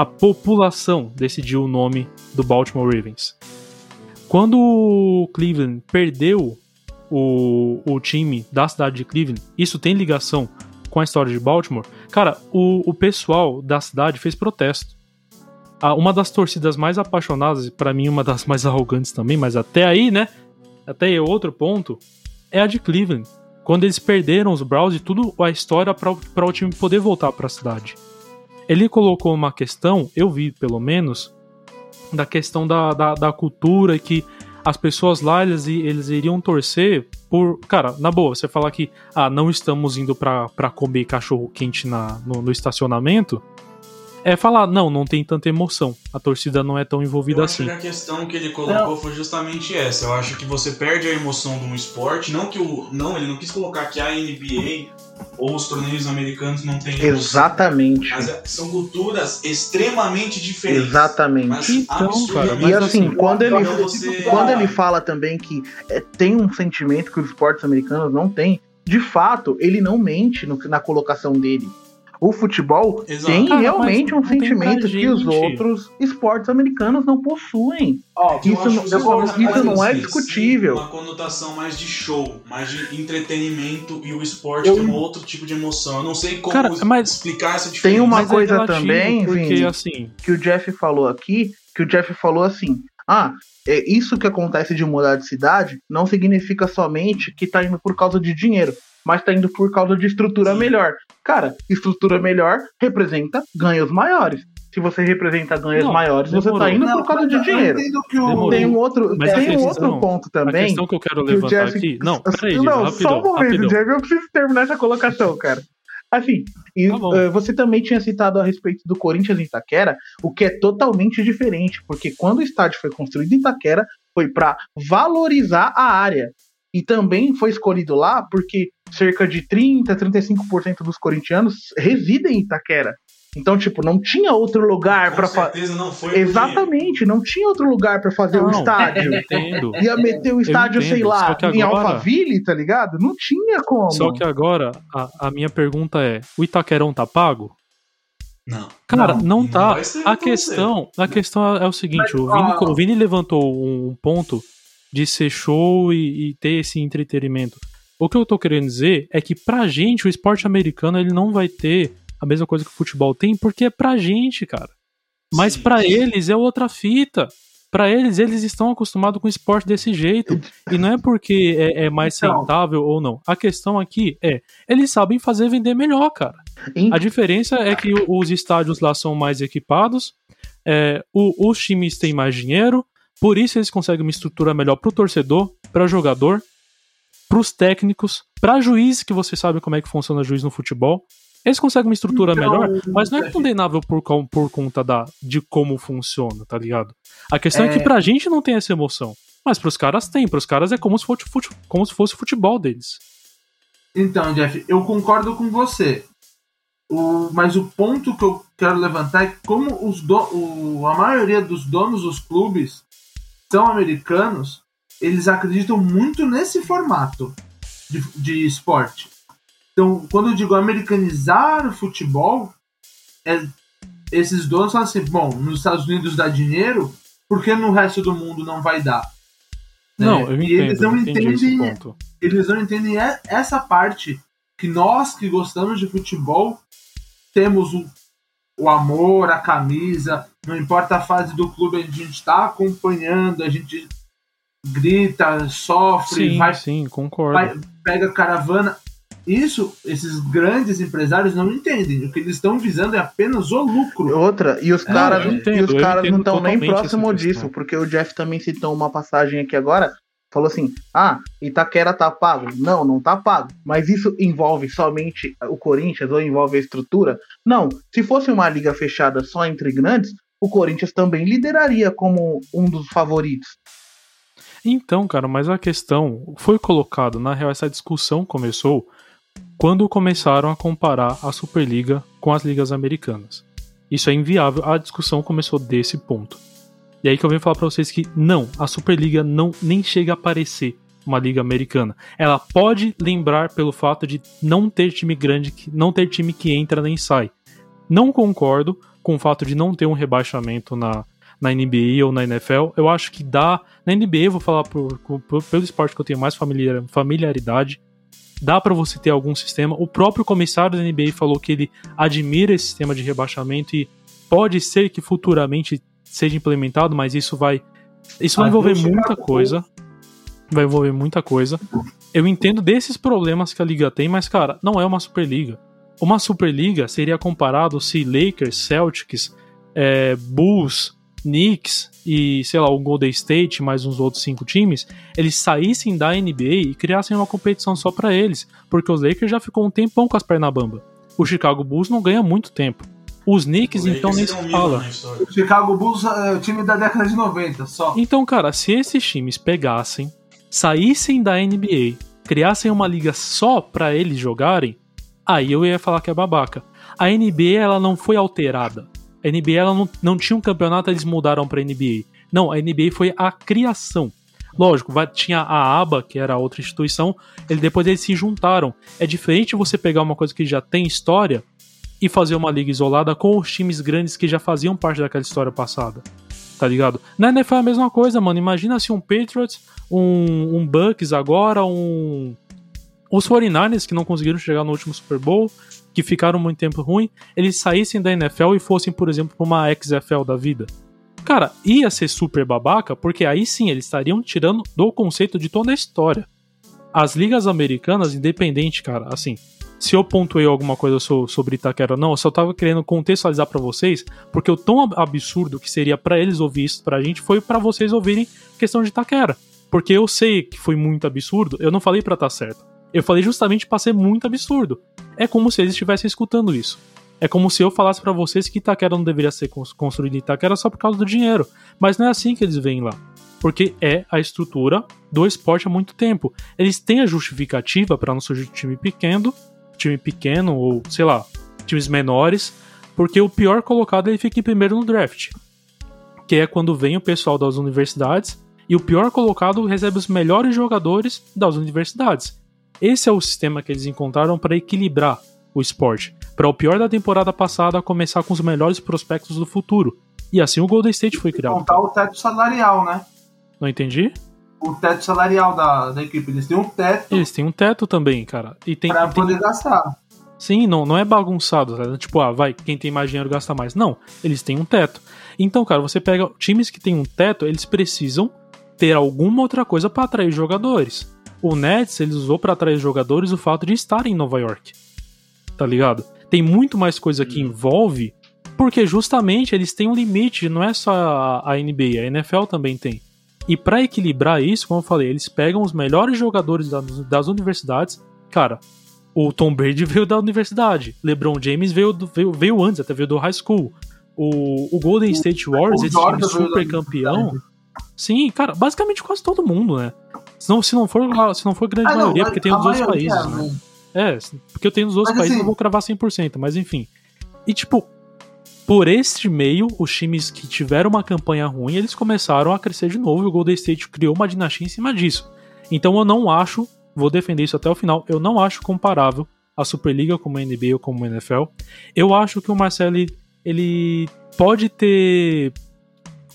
a população decidiu o nome do Baltimore Ravens. Quando o Cleveland perdeu o, o time da cidade de Cleveland, isso tem ligação com a história de Baltimore. Cara, o, o pessoal da cidade fez protesto. uma das torcidas mais apaixonadas, e para mim uma das mais arrogantes também, mas até aí, né? Até aí outro ponto, é a de Cleveland. Quando eles perderam os Browns e tudo a história para o time poder voltar para a cidade. Ele colocou uma questão, eu vi pelo menos, da questão da, da, da cultura que as pessoas lá eles, eles iriam torcer por. Cara, na boa, você falar que ah, não estamos indo para comer cachorro quente na, no, no estacionamento é falar, não, não tem tanta emoção. A torcida não é tão envolvida eu assim. Acho que a questão que ele colocou não. foi justamente essa. Eu acho que você perde a emoção de um esporte. Não que o. Não, ele não quis colocar que a NBA ou os torneios americanos não têm. Exatamente. Mas é, são culturas extremamente diferentes. Exatamente. então, cara, e assim, assim, quando ele, você... quando ele fala também que é, tem um sentimento que os esportes americanos não têm, de fato, ele não mente no, na colocação dele o futebol Exato. tem Cara, realmente um sentimento que os outros esportes americanos não possuem. Oh, isso não, isso, isso não é discutível. Uma conotação mais de show, mais de entretenimento e o esporte eu... tem um outro tipo de emoção. Eu não sei como Cara, mas explicar essa diferença. Tem uma mas é coisa é também, porque, Vini, assim... que o Jeff falou aqui, que o Jeff falou assim, ah, é isso que acontece de mudar de cidade não significa somente que tá indo por causa de dinheiro mas tá indo por causa de estrutura melhor. Cara, estrutura melhor representa ganhos maiores. Se você representa ganhos não, maiores, demorou. você tá indo não, por causa de dinheiro. O... Tem um outro, tem um outro ponto também. A questão que eu quero levantar Jeff... aqui. Não, peraí, Não, rapidão, só um momento, rapidão. Jeff, eu preciso terminar essa colocação, cara. Assim, e, tá uh, você também tinha citado a respeito do Corinthians em Itaquera, o que é totalmente diferente, porque quando o estádio foi construído em Itaquera, foi para valorizar a área. E também foi escolhido lá porque cerca de 30, 35% dos corintianos residem em Itaquera. Então, tipo, não tinha outro lugar para fazer. Exatamente, não tinha outro lugar para fazer o um estádio. Entendo. Ia meter o estádio, sei lá, agora... em Alphaville, tá ligado? Não tinha como. Só que agora, a, a minha pergunta é: o Itaquerão tá pago? Não. Cara, não, não tá. Não a questão, a questão é o seguinte: Mas, o, Vini, o Vini levantou um ponto de ser show e, e, ter esse entretenimento. O que eu tô querendo dizer é que pra gente o esporte americano ele não vai ter a mesma coisa que o futebol tem, porque é pra gente, cara. Mas para eles é outra fita. Para eles, eles estão acostumados com o esporte desse jeito. E não é porque é, é mais então, rentável ou não. A questão aqui é, eles sabem fazer vender melhor, cara. A diferença é que os estádios lá são mais equipados, é, o, os times têm mais dinheiro, por isso eles conseguem uma estrutura melhor para o torcedor, para jogador, para os técnicos, para juiz, que você sabe como é que funciona juiz no futebol. Eles conseguem uma estrutura então, melhor, mas não é condenável por, por conta da, de como funciona, tá ligado? A questão é, é que pra gente não tem essa emoção. Mas pros caras tem, pros caras é como se fosse, como se fosse o futebol deles. Então, Jeff, eu concordo com você. O, mas o ponto que eu quero levantar é que como os do, o, a maioria dos donos dos clubes são americanos, eles acreditam muito nesse formato de, de esporte. Então, quando eu digo americanizar o futebol, é, esses donos falam assim: bom, nos Estados Unidos dá dinheiro, por que no resto do mundo não vai dar? Não, É, eu e entendo, eles não entendem eles não entendem e- essa parte que nós que gostamos de futebol temos o, o amor, a camisa, não importa a fase do clube, a gente está acompanhando, a gente grita, sofre, Sim, vai, sim, concordo. vai- pega caravana. Isso, esses grandes empresários não entendem. O que eles estão visando é apenas o lucro. Outra, e os É, caras, eu entendo, e os caras não estão nem próximo disso, porque o Jeff também citou uma passagem aqui agora, falou assim: "Ah, Itaquera tá pago". Não, não tá pago. Mas isso envolve somente o Corinthians ou envolve a estrutura? Não. Se fosse uma liga fechada só entre grandes, o Corinthians também lideraria como um dos favoritos. Então, cara, mas a questão foi colocado, na real, essa discussão começou quando começaram a comparar a Superliga com as ligas americanas. Isso é inviável, a discussão começou desse ponto. E aí que eu venho falar pra vocês que não, a Superliga não nem chega a parecer uma liga americana. Ela pode lembrar pelo fato de não ter time grande, não ter time que entra nem sai. Não concordo com o fato de não ter um rebaixamento na, na NBA ou na NFL. Eu acho que dá. Na NBA, vou falar por- por- pelo esporte que eu tenho mais familiar- familiaridade. Dá pra você ter algum sistema. O próprio comissário da NBA falou que ele admira esse sistema de rebaixamento e pode ser que futuramente seja implementado, mas isso vai. Isso vai envolver muita coisa. Vai envolver muita coisa. Eu entendo desses problemas que a liga tem, mas, cara, não é uma Superliga. Uma Superliga seria comparado se Lakers, Celtics, é, Bulls, Knicks e, sei lá, o Golden State, mais uns outros cinco times, eles saíssem da NBA e criassem uma competição só pra eles, porque os Lakers já ficou um tempão com as pernas bamba. O Chicago Bulls não ganha muito tempo. Os Knicks, então, nem se fala. O Chicago Bulls é o time da década de 90, só. Então, cara, se esses times pegassem, saíssem da NBA, criassem uma liga só pra eles jogarem, aí eu ia falar que é babaca. A NBA ela não foi alterada. A NBA ela não, não tinha um campeonato, eles mudaram pra NBA. Não, a NBA foi a criação. Lógico, vai- tinha a ABA, que era outra instituição, ele, depois eles se juntaram. É diferente você pegar uma coisa que já tem história e fazer uma liga isolada com os times grandes que já faziam parte daquela história passada. Tá ligado? Na NFL é a mesma coisa, mano. Imagina se um Patriots, um, um Bucks agora, um. Os 49ers que não conseguiram chegar no último Super Bowl, que ficaram muito tempo ruim, eles saíssem da NFL e fossem, por exemplo, pra uma XFL da vida. Cara, ia ser super babaca, porque aí sim eles estariam tirando do conceito de toda a história. As ligas americanas, independente, cara, assim, se eu pontuei alguma coisa so- sobre Itaquera ou não, eu só tava querendo contextualizar pra vocês, porque o tão ab- absurdo que seria pra eles ouvir isso pra gente foi pra vocês ouvirem questão de Itaquera. Porque eu sei que foi muito absurdo, eu não falei pra estar certo. Eu falei justamente pra ser muito absurdo. É como se eles estivessem escutando isso. É como se eu falasse pra vocês que Itaquera não deveria ser cons- construído em Itaquera só por causa do dinheiro. Mas não é assim que eles veem lá. Porque é a estrutura do esporte há muito tempo. Eles têm a justificativa pra não surgir time pequeno, time pequeno ou, sei lá, times menores, porque o pior colocado ele fica em primeiro no draft. Que é quando vem o pessoal das universidades e o pior colocado recebe os melhores jogadores das universidades. Esse é o sistema que eles encontraram para equilibrar o esporte. Para o pior da temporada passada começar com os melhores prospectos do futuro. E assim o Golden State foi criado. Contar o teto salarial, né? Não entendi? O teto salarial da, da equipe. Eles têm um teto Eles têm um teto também, cara. E tem, pra tem poder gastar. Sim, não, não é bagunçado, tá? tipo, ah, vai, quem tem mais dinheiro gasta mais. Não, eles têm um teto. Então, cara, você pega times que têm um teto, eles precisam ter alguma outra coisa para atrair jogadores. O Nets, eles usou para atrair jogadores o fato de estar em Nova York. Tá ligado? Tem muito mais coisa que envolve, porque justamente eles têm um limite, não é só a NBA, a NFL também tem. E para equilibrar isso, como eu falei, eles pegam os melhores jogadores da- das universidades. Cara, o Tom Brady veio da universidade. LeBron James veio, do- veio, veio antes, até veio do high school. O, o Golden State Warriors, esse time super campeão. Sim, cara, basicamente quase todo mundo, né? Se não, se não, for, se não for grande Ah, não, maioria, porque tem a os outros países, né? né? É, porque eu tenho nos outros Mas, países assim- eu vou cravar 100%, mas enfim. E tipo, por este meio, os times que tiveram uma campanha ruim, eles começaram a crescer de novo e o Golden State criou uma dinastia em cima disso. Então eu não acho, vou defender isso até o final, eu não acho comparável a Superliga como a NBA ou como a NFL. Eu acho que o Marcelo ele, pode ter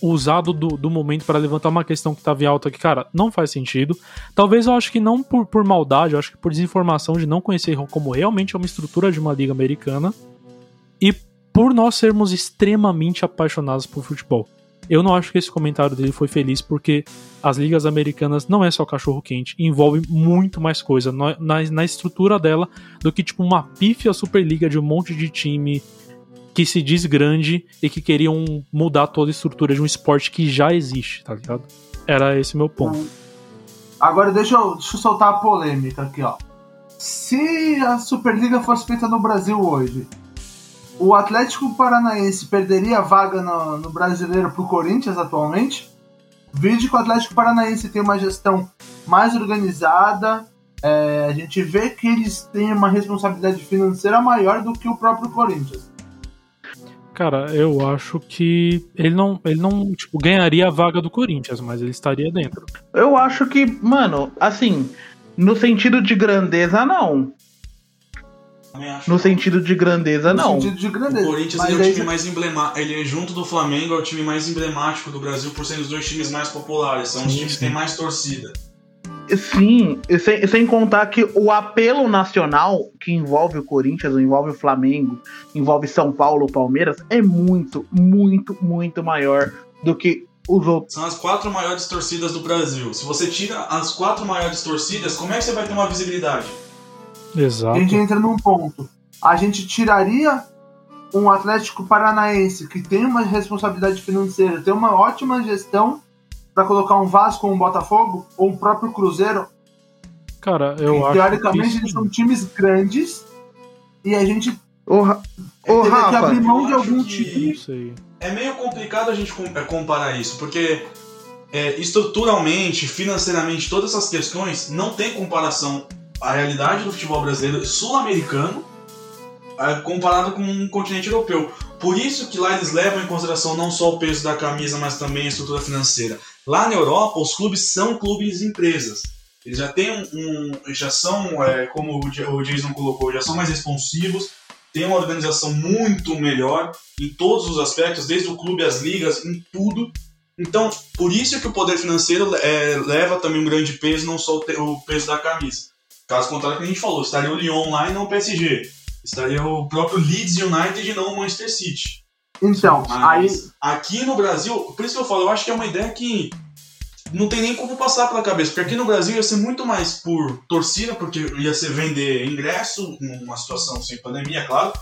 usado do, do momento para levantar uma questão que estava em alta que, cara, não faz sentido. Talvez eu acho que não por, por maldade, eu acho que por desinformação de não conhecer como realmente é uma estrutura de uma liga americana e por nós sermos extremamente apaixonados por futebol. Eu não acho que esse comentário dele foi feliz porque as ligas americanas não é só cachorro quente, envolve muito mais coisa na, na, na estrutura dela do que tipo uma pífia superliga de um monte de time que se diz grande e que queriam mudar toda a estrutura de um esporte que já existe, tá ligado? Era esse meu ponto. Agora deixa eu, deixa eu soltar a polêmica aqui, ó. Se a Superliga fosse feita no Brasil hoje, o Atlético Paranaense perderia a vaga no, no brasileiro pro Corinthians atualmente? Vide que o Atlético Paranaense tem uma gestão mais organizada. é, a gente vê que eles têm uma responsabilidade financeira maior do que o próprio Corinthians. Cara, eu acho que ele não, ele não tipo, ganharia a vaga do Corinthians, mas ele estaria dentro. Eu acho que, mano, assim, no sentido de grandeza, não. No sentido de grandeza, No não. sentido de O grandeza. Corinthians Mas ele é o time mais emblemático. Ele é junto do Flamengo, é o time mais emblemático do Brasil por ser os dois times mais populares. São os Sim, times que sim. têm mais torcida. Sim, sem, sem contar que o apelo nacional que envolve o Corinthians, envolve o Flamengo, envolve São Paulo, Palmeiras, é muito, muito, muito maior do que os outros. São as quatro maiores torcidas do Brasil. Se você tira as quatro maiores torcidas, como é que você vai ter uma visibilidade? A Exato. gente entra num ponto. A gente tiraria um Atlético Paranaense que tem uma responsabilidade financeira, tem uma ótima gestão para colocar um Vasco ou um Botafogo ou o próprio Cruzeiro. Cara, eu que, acho teoricamente que eles são times grandes e a gente Ô, Ra- Ô, teria que Rafa, abrir mão de algum time. É meio complicado a gente com- é, comparar isso, porque é, estruturalmente, financeiramente, todas essas questões não tem comparação à realidade do futebol brasileiro sul-americano é, comparado com um continente europeu. Por isso que lá eles levam em consideração não só o peso da camisa, mas também a estrutura financeira. Lá na Europa, os clubes são clubes empresas. Eles já têm um, já são, é, como o Ja- o Jason colocou, já são mais responsivos, têm uma organização muito melhor em todos os aspectos, desde o clube às ligas, em tudo. Então, por isso que o poder financeiro é, leva também um grande peso, não só o, o peso da camisa. Caso contrário, que a gente falou, estaria o Lyon lá e não o PSG. Estaria o próprio Leeds United e não o Manchester City. Então, aí Mas aqui no Brasil, por isso que eu falo, eu acho que é uma ideia que não tem nem como passar pela cabeça, porque aqui no Brasil ia ser muito mais por torcida, porque ia ser vender ingresso, numa situação sem pandemia, é claro,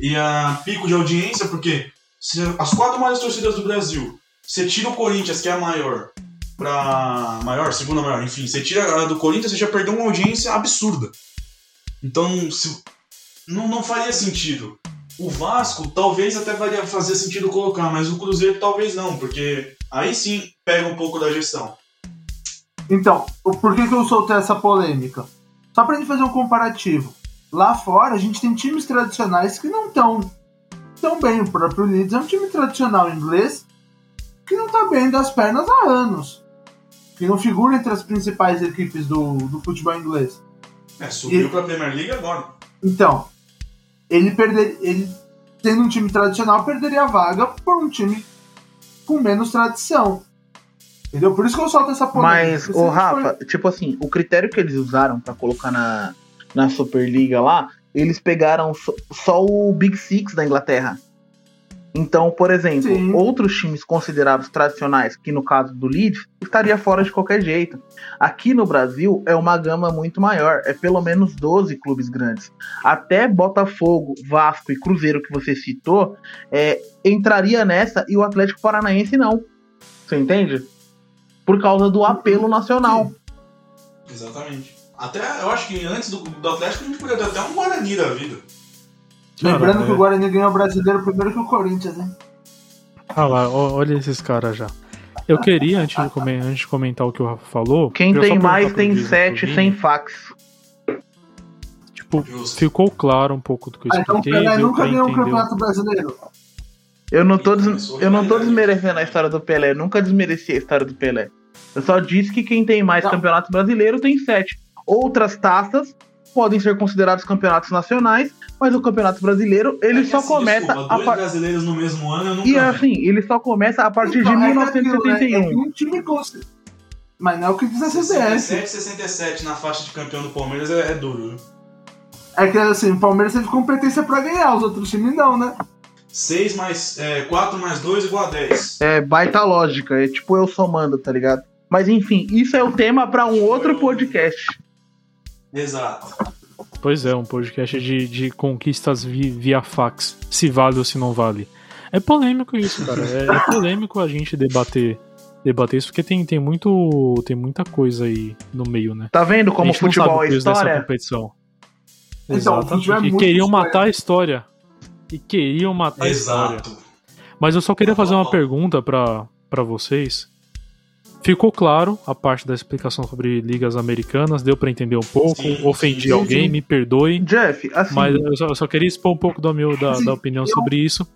ia pico de audiência, porque se as quatro maiores torcidas do Brasil, você tira o Corinthians, que é a maior, pra maior, segunda maior, enfim, você tira a do Corinthians, você já perdeu uma audiência absurda. Então, se, não, não faria sentido. O Vasco talvez até faria fazer sentido colocar, mas o Cruzeiro talvez não, porque aí sim pega um pouco da gestão. Então, por que, que eu soltei essa polêmica? Só pra gente fazer um comparativo. Lá fora, a gente tem times tradicionais que não estão tão bem. O próprio Leeds é um time tradicional inglês que não tá bem das pernas há anos. Que não figura entre as principais equipes do, do futebol inglês. É, subiu E- pra Premier League agora. Então, ele perder, ele tendo um time tradicional perderia a vaga por um time com menos tradição. Entendeu? Por isso que eu solto essa polêmica. Mas, ô se Rafa, tipo assim, o critério que eles usaram pra colocar na, na Superliga lá, eles pegaram só, só o Big Six da Inglaterra. Então, por exemplo, Sim. outros times considerados tradicionais, que no caso do Leeds, estaria fora de qualquer jeito. Aqui no Brasil é uma gama muito maior, é pelo menos 12 clubes grandes. Até Botafogo, Vasco e Cruzeiro que você citou, é, entraria nessa e o Atlético Paranaense não. Você entende? Por causa do apelo nacional. Exatamente. Até, eu acho que antes do, do Atlético a gente podia ter até um Guarani da vida. Lembrando que o Guarani ganhou o brasileiro primeiro que o Corinthians, né? Ah lá, olha esses caras já. Eu queria, antes de, comen- antes de comentar o que o Rafa falou. Quem tem mais tem sete Vini, sem fax. tipo, Justo. ficou claro um pouco do que eu Ah, então o expliquei. Pelé nunca ganhou um entender. campeonato brasileiro. Eu não tô, des- eu não tô verdade. desmerecendo a história do Pelé, nunca desmereci a história do Pelé. Eu só disse que quem tem mais Não. campeonatos brasileiros tem sete. Outras taças podem ser considerados campeonatos nacionais, mas o campeonato brasileiro ele É que, só assim, começa desculpa, a dois par... brasileiros no mesmo ano eu nunca E assim, ele só começa a partir de Então, é que aquilo, né? 1971. É um time cons- Mas não é o que diz a CBS. 67, 67 na faixa de campeão do Palmeiras é, é duro. viu? É que assim, o Palmeiras teve competência pra ganhar, os outros times não, né? 6 mais. É, 4 mais 2 igual a 10. É baita lógica, é tipo eu somando, tá ligado? Mas enfim, isso é o tema pra um outro podcast. Exato. Pois é, um podcast de, de conquistas vi- via fax. Se vale ou se não vale. É polêmico isso, cara. É, é polêmico a gente debater, debater isso, porque tem, tem, muito, tem muita coisa aí no meio, né? Tá vendo como a gente não futebol sabe é o história? competição. Então, Exato. o futebol é e queriam história. matar a história. E queriam matar a história. Exato. Mas eu só queria fazer uma pergunta pra vocês. Ficou claro a parte da explicação sobre ligas americanas, deu pra entender um pouco, Sim, ofendi sim, alguém, sim. me perdoe, Jeff, assim, mas eu só, eu só queria expor um pouco do meu, da, Assim, da opinião eu- sobre isso.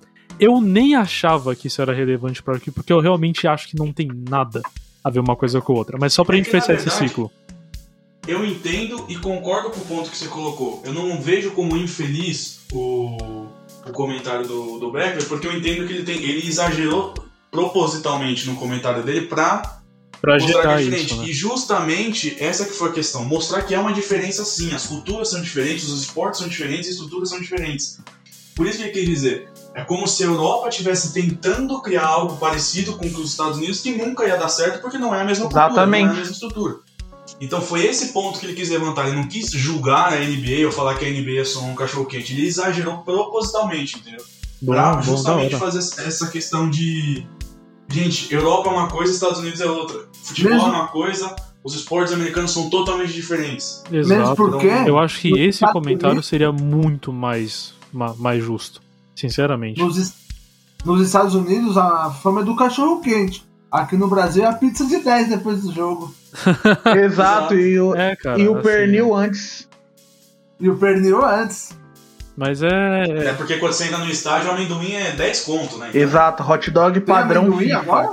Eu nem achava que isso era relevante pra aqui, porque eu realmente acho que não tem nada a ver uma coisa com a outra. Mas só pra É gente fechar esse ciclo. Eu entendo e concordo com o ponto que você colocou. Eu não vejo como infeliz o, o comentário do, do Beckler, porque eu entendo que ele, tem, ele exagerou propositalmente no comentário dele pra Pra mostrar que é diferente. isso, né? E justamente essa que foi a questão. Mostrar que há uma diferença sim. As culturas são diferentes, os esportes são diferentes, as estruturas são diferentes. Por isso que ele quis dizer. É como se a Europa estivesse tentando criar algo parecido com os Estados Unidos que nunca ia dar certo porque não é a mesma cultura, Exatamente. não é a mesma estrutura. Então foi esse ponto que ele quis levantar. Ele não quis julgar a NBA ou falar que a NBA é só um cachorro quente. Ele exagerou propositalmente, entendeu? Pra bom, justamente fazer essa questão de. Gente, Europa é uma coisa, Estados Unidos é outra. Futebol Mesmo- é uma coisa, os esportes americanos são totalmente diferentes. Mesmo Exato. porque. Eu acho que Nos esse Estados comentário Unidos- seria muito mais, ma- mais justo. Sinceramente. Nos, es- nos Estados Unidos a fama é do cachorro quente. Aqui no Brasil é a pizza de 10 depois do jogo. exato, e o, É, cara. e o assim, pernil antes. E o pernil antes. Mas é. É porque quando você entra no estádio, o amendoim é 10 conto, né? Então, Exato, hot dog Tem padrão amendoim FIFA. agora?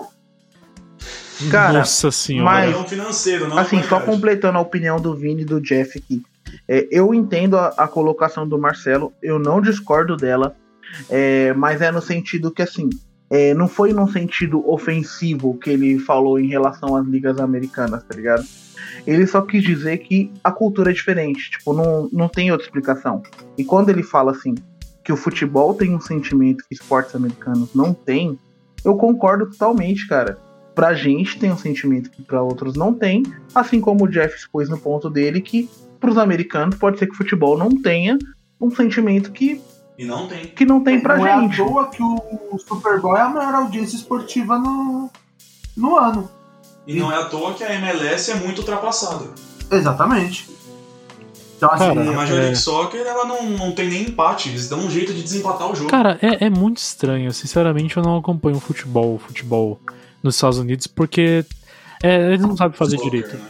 Cara, Nossa senhora. mas- É um financeiro, não Assim, é só qualidade. completando a opinião do Vini e do Jeff aqui. É, eu entendo a, a colocação do Marcelo, eu não discordo dela, é, mas é no sentido que, assim, é, não foi num sentido ofensivo que ele falou em relação às ligas americanas, tá ligado? Ele só quis dizer que a cultura é diferente, tipo, não, não tem outra explicação. E quando ele fala, assim, que o futebol tem um sentimento que esportes americanos não têm, eu concordo totalmente, cara pra gente tem um sentimento que pra outros não tem, assim como o Jeff expôs no ponto dele que pros americanos pode ser que o futebol não tenha um sentimento que, E não tem. que não tem pra não gente. é à toa que o Super Bowl é a maior audiência esportiva no, no ano. E não é à toa que a MLS é muito ultrapassada. Exatamente. Então, assim, Cara, A Major É. League Soccer, ela não, não tem nem empate. Eles dão um jeito de desempatar o jogo. Cara, é, é muito estranho. Sinceramente, eu não acompanho futebol, futebol nos Estados Unidos, porque é, eles não sabem fazer Soccer, direito. né?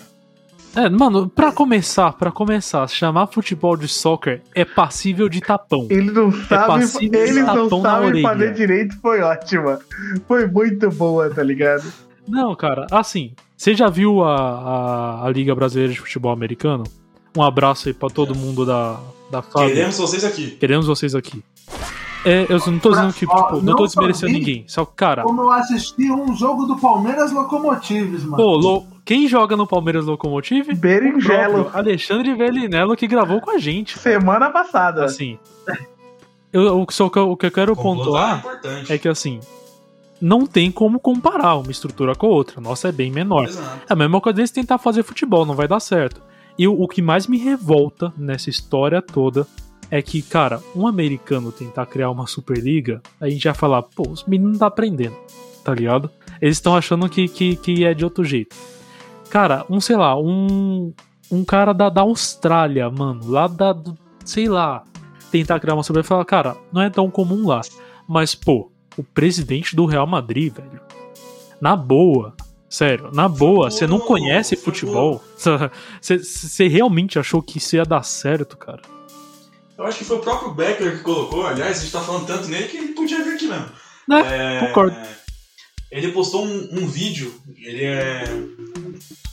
É, mano, pra começar, para começar, chamar futebol de soccer é passível de tapão. Ele não sabe, passivo e eles não orelha. fazer direito, foi ótima. Foi muito boa, tá ligado? Não, cara, assim, você já viu a, a, a Liga Brasileira de Futebol Americano? Um abraço aí pra todo mundo da, da Fábio. Queremos vocês aqui. Queremos vocês aqui. É, eu não tô dizendo que, Ó, tipo, não não tô desmerecendo vi, ninguém. Só que, cara, como eu assisti um jogo do Palmeiras Locomotives, mano. pô, lo- quem joga no Palmeiras Locomotive? Berinjelo, Alexandre Velinello que gravou com a gente. semana passada. Assim, eu, o, só que eu- o que eu quero Complotar é pontuar importante. é que, assim, não tem como comparar uma estrutura com a outra. Nossa é bem menor. Exato. É a mesma coisa deles tentar fazer futebol, não vai dar certo. E o, o que mais me revolta nessa história toda é que, cara, um americano tentar criar uma Superliga, a gente vai falar, pô, os meninos não tá aprendendo, tá ligado? Eles estão achando que, que, que é de outro jeito. Cara, um, sei lá, um, um cara da, da Austrália, mano, lá da, do- sei lá, tentar criar uma Superliga e falar, cara, não é tão comum lá. Mas, pô, o presidente do Real Madrid, velho, na boa, sério, na boa, você não conhece futebol? Você realmente achou que isso ia dar certo, cara? Eu acho que foi o próprio Beckler que colocou, aliás, a gente tá falando tanto nele que ele podia vir aqui mesmo. Né? Concordo. Ele postou um, um vídeo, ele é.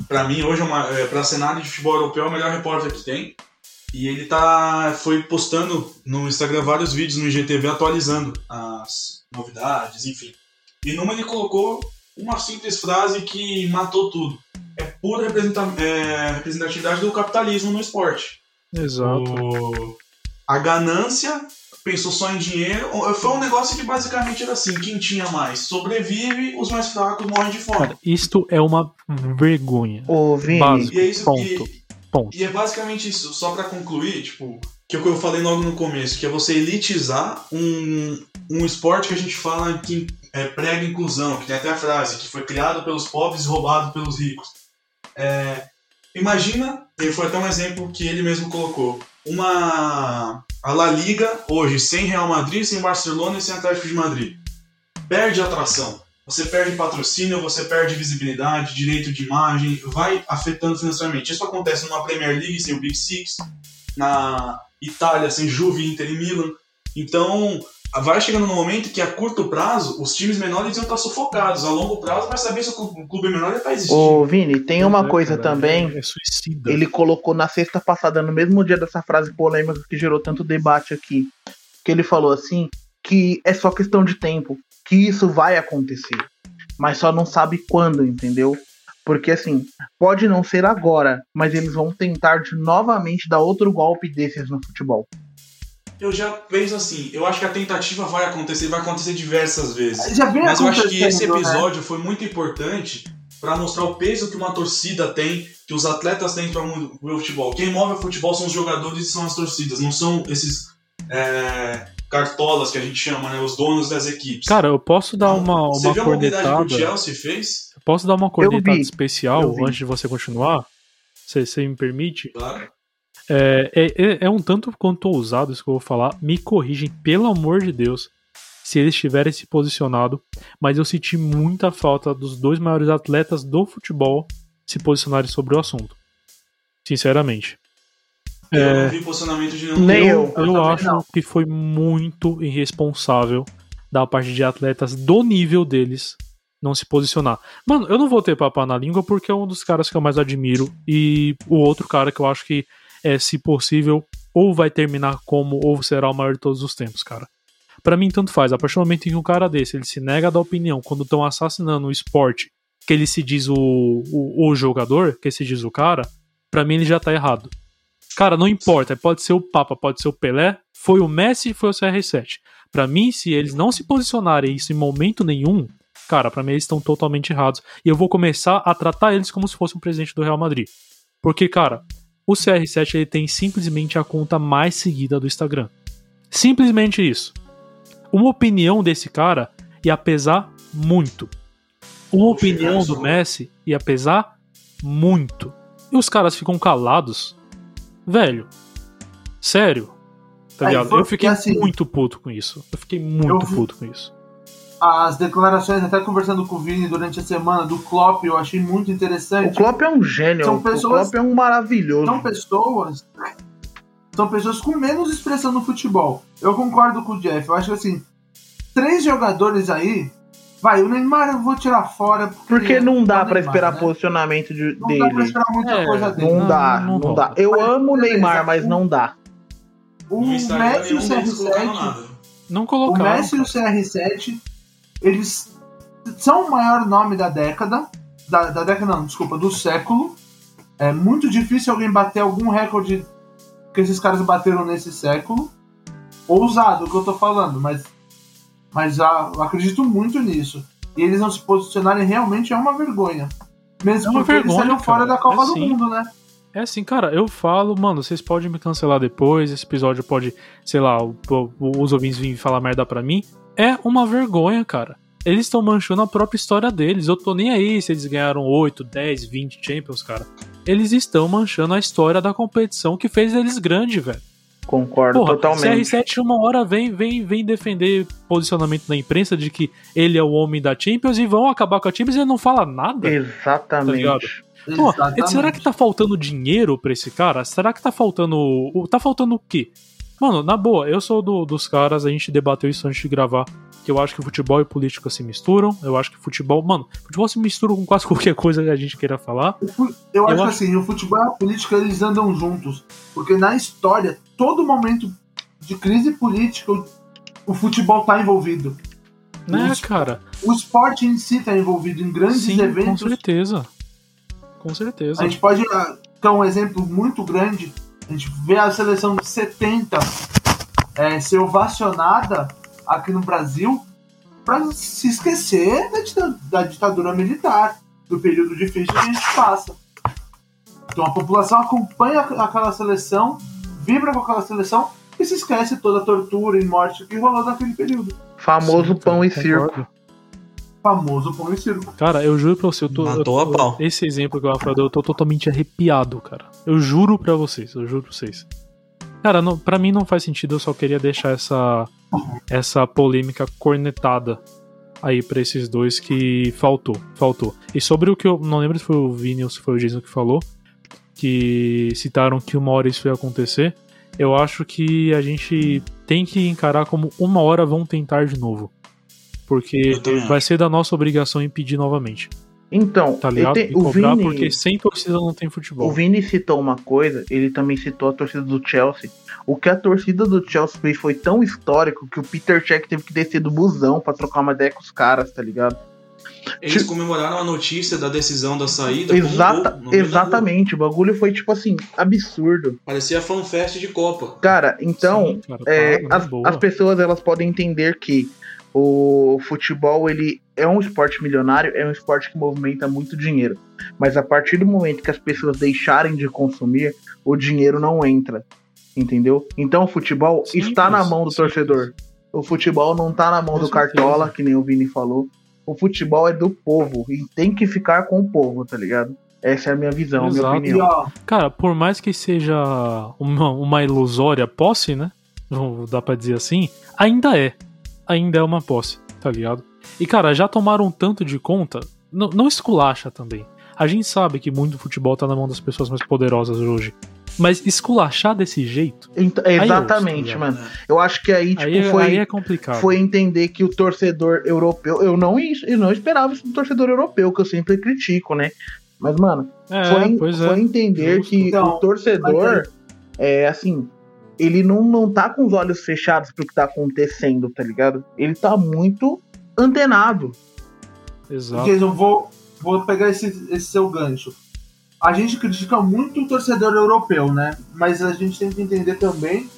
Pra mim, hoje, é uma, é, pra cenário de futebol europeu, é o melhor repórter que tem. E ele tá. foi postando no Instagram vários vídeos no IGTV atualizando as novidades, enfim. E numa ele colocou uma simples frase que matou tudo. É pura é, representatividade do capitalismo no esporte. Exato. O- A ganância pensou só em dinheiro. Foi um negócio que basicamente era assim: quem tinha mais sobrevive, os mais fracos morrem de fome. Cara, isto é uma vergonha. Ô, Vini, Básico. E é isso Ponto. E, Ponto. e é basicamente isso, só pra concluir, tipo, que é o que eu falei logo no começo, que é você elitizar um, um esporte que a gente fala que é, prega inclusão, que tem até a frase, que foi criado pelos pobres e roubado pelos ricos. É, imagina, e foi até um exemplo que ele mesmo colocou, uma a La Liga hoje sem Real Madrid, sem Barcelona e sem Atlético de Madrid. Perde atração. Você perde patrocínio, você perde visibilidade, direito de imagem, vai afetando financeiramente. Isso acontece numa Premier League sem o Big Six, na Itália sem Juve, Inter e Milan. Então, vai chegando no momento que a curto prazo os times menores iam estar sufocados. A longo prazo vai saber se o clu- o clube menor ia estar existindo. ô, Vini, tem uma É, coisa cara, também. É, é suicida. Ele colocou na sexta passada, no mesmo dia dessa frase polêmica que gerou tanto debate aqui, que ele falou assim, que é só questão de tempo, que isso vai acontecer, mas só não sabe quando, entendeu? Porque assim, pode não ser agora, mas eles vão tentar de novamente dar outro golpe desses no futebol. Eu já penso assim, eu acho que a tentativa vai acontecer, vai acontecer diversas vezes. Já vem Mas eu acho que esse né? episódio foi muito importante para mostrar o peso que uma torcida tem, que os atletas têm para o futebol. Quem move o futebol são os jogadores e são as torcidas, não são esses é, cartolas que a gente chama, né, os donos das equipes. Cara, eu posso dar uma, Você uma viu a que o. Chelsea fez? Posso dar uma cornetada especial eu antes de você continuar? Se você me permite? Claro. É, é, é- é um tanto quanto ousado isso que eu vou falar. Me corrigem, pelo amor de Deus, se eles tiverem se posicionado. Mas eu senti muita falta dos dois maiores atletas do futebol se posicionarem sobre o assunto. Sinceramente. Eu É, não vi posicionamento de nenhum. Nem eu, eu. eu acho não. que foi muito irresponsável da parte de atletas do nível deles não se posicionar. Mano, eu não vou ter papo na língua porque é um dos caras que eu mais admiro e o outro cara que eu acho que é, se possível, ou vai terminar como ou será o maior de todos os tempos, cara. Pra mim, tanto faz. A partir do momento em que um cara desse ele se nega a dar opinião quando estão assassinando o esporte, que ele se diz o, o, o jogador, que se diz o cara, pra mim ele já tá errado. Cara, não importa, pode ser o Papa, pode ser o Pelé, foi o Messi, foi o CR7. Pra mim, se eles não se posicionarem isso em momento nenhum, cara, pra mim eles estão totalmente errados. E eu vou começar a tratar eles como se fosse um presidente do Real Madrid. Porque, cara, o CR7 ele tem simplesmente a conta mais seguida do Instagram. Simplesmente isso. Uma opinião desse cara ia pesar muito. Uma opinião do Messi ia pesar muito. E os caras ficam calados. Velho, sério. Tá ligado? Eu fiquei assim, muito puto com isso. Eu fiquei muito eu puto com isso. As declarações, até conversando com o Vini durante a semana, do Klopp, eu achei muito O interessante. Klopp é um gênio, São o pessoas- Klopp é um maravilhoso. São pessoas. São pessoas com menos expressão no futebol. Eu concordo com o Jeff. Eu acho que assim, três jogadores aí. Vai, o Neymar eu vou tirar fora. Porque não dá é o pra Neymar, esperar né? posicionamento de- Não dá pra dele. esperar muita É, coisa dele. Não, Não, dá, não não, dá. Eu Mas, amo o Neymar, mas o- não dá. O Instagram, Messi e o nenhum deles colocaram CR7. nada. Não O colocaram. Messi e o CR7, eles são o maior nome da década. Da, da década, não, desculpa, do século. É muito difícil alguém bater algum recorde que esses caras bateram nesse século. Ousado o que eu tô falando, mas, mas ah, eu acredito muito nisso. E eles não se posicionarem realmente é uma vergonha. Mesmo É uma porque eles vergonha, saíram fora da Copa É do sim. Mundo, né? É assim, cara, eu falo, mano, vocês podem me cancelar depois, esse episódio pode, sei lá, o- o- os ouvintes virem falar merda pra mim. É uma vergonha, cara. Eles estão manchando a própria história deles. Eu tô nem aí se eles ganharam 8, 10, 20 Champions, cara. Eles estão manchando a história da competição que fez eles grande, velho. Concordo Porra, totalmente. CR7 uma hora vem, vem, vem defender posicionamento da imprensa de que ele é o homem da Champions e vão acabar com a Champions e ele não fala nada. Tá? Exatamente. Pô, Exatamente. será que tá faltando dinheiro pra esse cara? Será que tá faltando. Tá faltando o quê? Mano, na boa, eu sou do- dos caras, a gente debateu isso antes de gravar, que eu acho que futebol e política se misturam. Eu acho que futebol. Mano, futebol se mistura com quase qualquer coisa que a gente queira falar. O fu- Eu, acho que acho- assim, o futebol e a política eles andam juntos. Porque na história, todo momento de crise política, o, o futebol tá envolvido. Né, Os- cara? O esporte em si tá envolvido em grandes Sim, com eventos. certeza. Com certeza. A gente pode ah, ter um exemplo muito grande. A gente vê a seleção de 70 é, ser ovacionada aqui no Brasil para se esquecer da, da ditadura militar, do período difícil que a gente passa. Então a população acompanha aqu- aquela seleção, vibra com aquela seleção e se esquece toda a tortura e morte que rolou naquele período. Famoso Sim, pão e circo. Famoso pão e circo. Cara, eu juro pra você, eu tô. Matou eu, a pau. Esse exemplo que o Rafael deu, eu tô totalmente arrepiado, cara. Eu juro pra vocês, eu juro pra vocês. Cara, não, pra mim não faz sentido, eu só queria deixar essa, essa polêmica cornetada aí pra esses dois que faltou, faltou. E sobre o que eu não lembro se foi o Vini ou se foi o Jason que falou, que citaram que uma hora isso ia acontecer, eu acho que a gente tem que encarar como uma hora vão tentar de novo. Porque vai ser da nossa obrigação impedir novamente, Então, tá ligado? tem- e o, Vini, porque sem torcida não tem futebol. o Vini citou uma coisa, ele também citou a torcida do Chelsea. O que a torcida do Chelsea fez foi tão histórico que o Peter Cech teve que descer do busão pra trocar uma ideia com os caras, tá ligado? Eles Tipo- comemoraram a notícia da decisão da saída um Exata, gol exatamente, o bagulho foi tipo assim, absurdo. Parecia fanfest de Copa. Cara, então, Sim, cara, é, para, na as, as pessoas elas podem entender que o futebol ele é um esporte milionário, é um esporte que movimenta muito dinheiro. Mas a partir do momento que as pessoas deixarem de consumir, o dinheiro não entra. Entendeu? Então o futebol Simples, está na mão do simples. torcedor. O futebol não tá na mão Com do certeza. Cartola, que nem o Vini falou. O futebol é do povo e tem que ficar com o povo, tá ligado? Essa é a minha visão, a minha Exato. E opinião. ó, Cara, por mais que seja uma, uma ilusória posse, né? Dá pra dizer assim, ainda é. Ainda é uma posse, tá ligado? E, cara, já tomaram tanto de conta, não, não esculacha também. A gente sabe que muito futebol tá na mão das pessoas mais poderosas hoje. Mas esculachar desse jeito, Então, eu exatamente, ouço, mano. Eu acho que aí, tipo, aí, é- foi. aí é complicado. foi entender que o torcedor europeu. Eu não, eu não esperava isso do torcedor europeu, que eu sempre critico, né? Mas, mano, é, foi, pois foi é. entender Justo. que Então, o torcedor é assim. Ele não, não tá com os olhos fechados pro que tá acontecendo, tá ligado? Ele tá muito antenado. Exato. Jason, vou, vou pegar esse, esse seu gancho. A gente critica muito o torcedor europeu, né? Mas a gente tem que entender também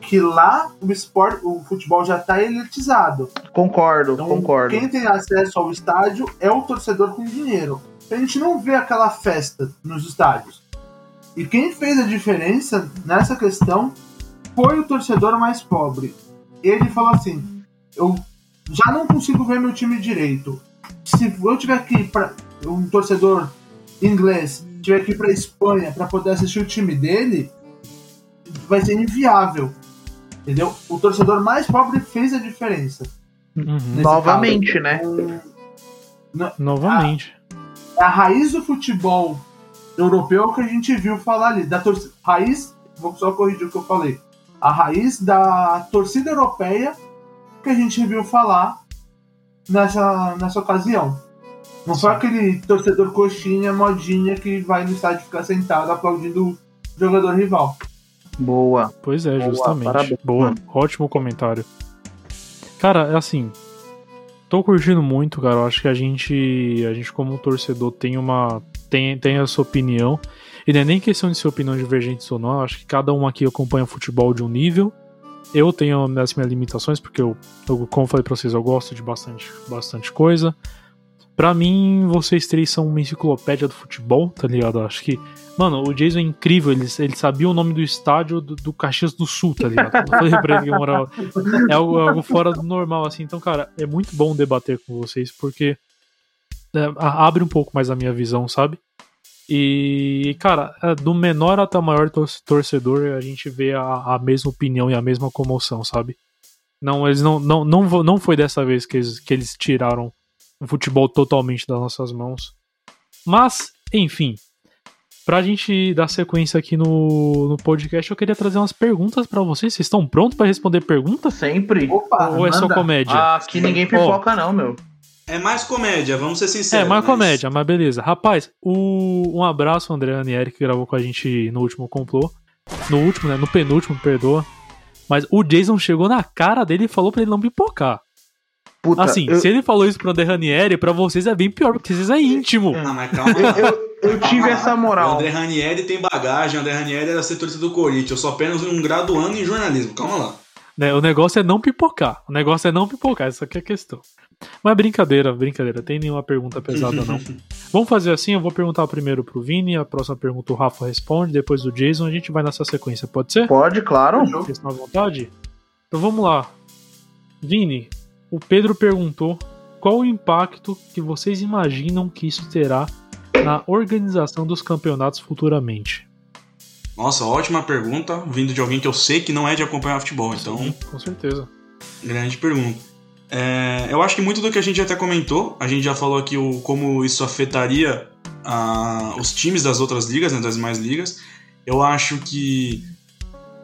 que lá o esporte, o futebol já tá elitizado. Concordo, Então, concordo. quem tem acesso ao estádio é o torcedor com dinheiro. A gente não vê aquela festa nos estádios. E quem fez a diferença nessa questão foi o torcedor mais pobre. Ele falou assim: eu já não consigo ver meu time direito. Se eu tiver que ir para um torcedor inglês tiver que ir para Espanha para poder assistir o time dele, vai ser inviável. Entendeu? O torcedor mais pobre fez a diferença. Uhum. Novamente, caso. né? Um, Novamente. é a raiz do futebol europeu que a gente viu falar ali. Da torcida, raiz, vou só corrigir o que eu falei. A raiz da torcida europeia que a gente viu falar nessa, nessa ocasião. Não foi aquele torcedor coxinha, modinha que vai no estádio ficar sentado aplaudindo o jogador rival. Boa. Pois é, Boa, justamente. parabéns, Boa, ótimo comentário. Cara, é assim, tô curtindo muito, cara. Eu acho que a gente, a gente como torcedor tem uma tem, tem a sua opinião. E não é nem questão de ser opinião divergente ou não. Eu acho que cada um aqui acompanha futebol de um nível. Eu tenho as minhas limitações, porque eu, eu como falei pra vocês, eu gosto de bastante, bastante coisa. Pra mim, vocês três são uma enciclopédia do futebol, tá ligado? Acho que Mano, o Jason é incrível, ele, ele sabia o nome do estádio do, do Caxias do Sul, tá ligado? Eu falei pra ele que morava. É algo, algo fora do normal, assim. Então, cara, é muito bom debater com vocês, porque é, abre um pouco mais a minha visão, sabe? E, cara, é, do menor até o maior tor- torcedor, a gente vê a, a mesma opinião e a mesma comoção, sabe? Não, eles não, não, não, não foi dessa vez que eles, que eles tiraram o futebol totalmente das nossas mãos. Mas, enfim, pra gente dar sequência aqui no, no podcast, eu queria trazer umas perguntas pra vocês. Vocês estão prontos pra responder perguntas? Sempre. Opa, Ou é só manda. comédia? Ah, aqui ninguém pipoca, não, meu. É mais comédia, vamos ser É, sinceros. mais mas- comédia, mas beleza. Rapaz, o... um abraço, André Ranieri, que gravou com a gente no último complô. No último, né? No penúltimo, perdoa. Mas o Jason chegou na cara dele e falou pra ele não pipocar. Puta, Assim, eu, se ele falou isso pro André Ranieri, pra vocês é bem pior, porque vocês é íntimo. Não, mas calma eu, eu, eu tive essa O moral. André Ranieri tem bagagem, o André Ranieri era setorista do Corinthians. Eu sou apenas um graduando em jornalismo. Calma lá. Né, o negócio é não pipocar. O negócio é não pipocar, essa aqui é a questão. Mas brincadeira, brincadeira. Tem nenhuma pergunta pesada, não. Vamos fazer assim, eu vou perguntar primeiro pro Vini, a próxima pergunta o Rafa responde, depois o Jason, a gente vai nessa sequência, pode ser? Pode, claro. Vocês estão à vontade? Então vamos lá. Vini, o Pedro perguntou qual o impacto que vocês imaginam que isso terá na organização dos campeonatos futuramente. Nossa, ótima pergunta, vindo de alguém que eu sei que não é de acompanhar futebol, então, Sim, com certeza. grande pergunta. É, eu acho que muito do que a gente até comentou, a gente já falou aqui o, como isso afetaria ah, os times das outras ligas, né, das demais ligas. Eu acho que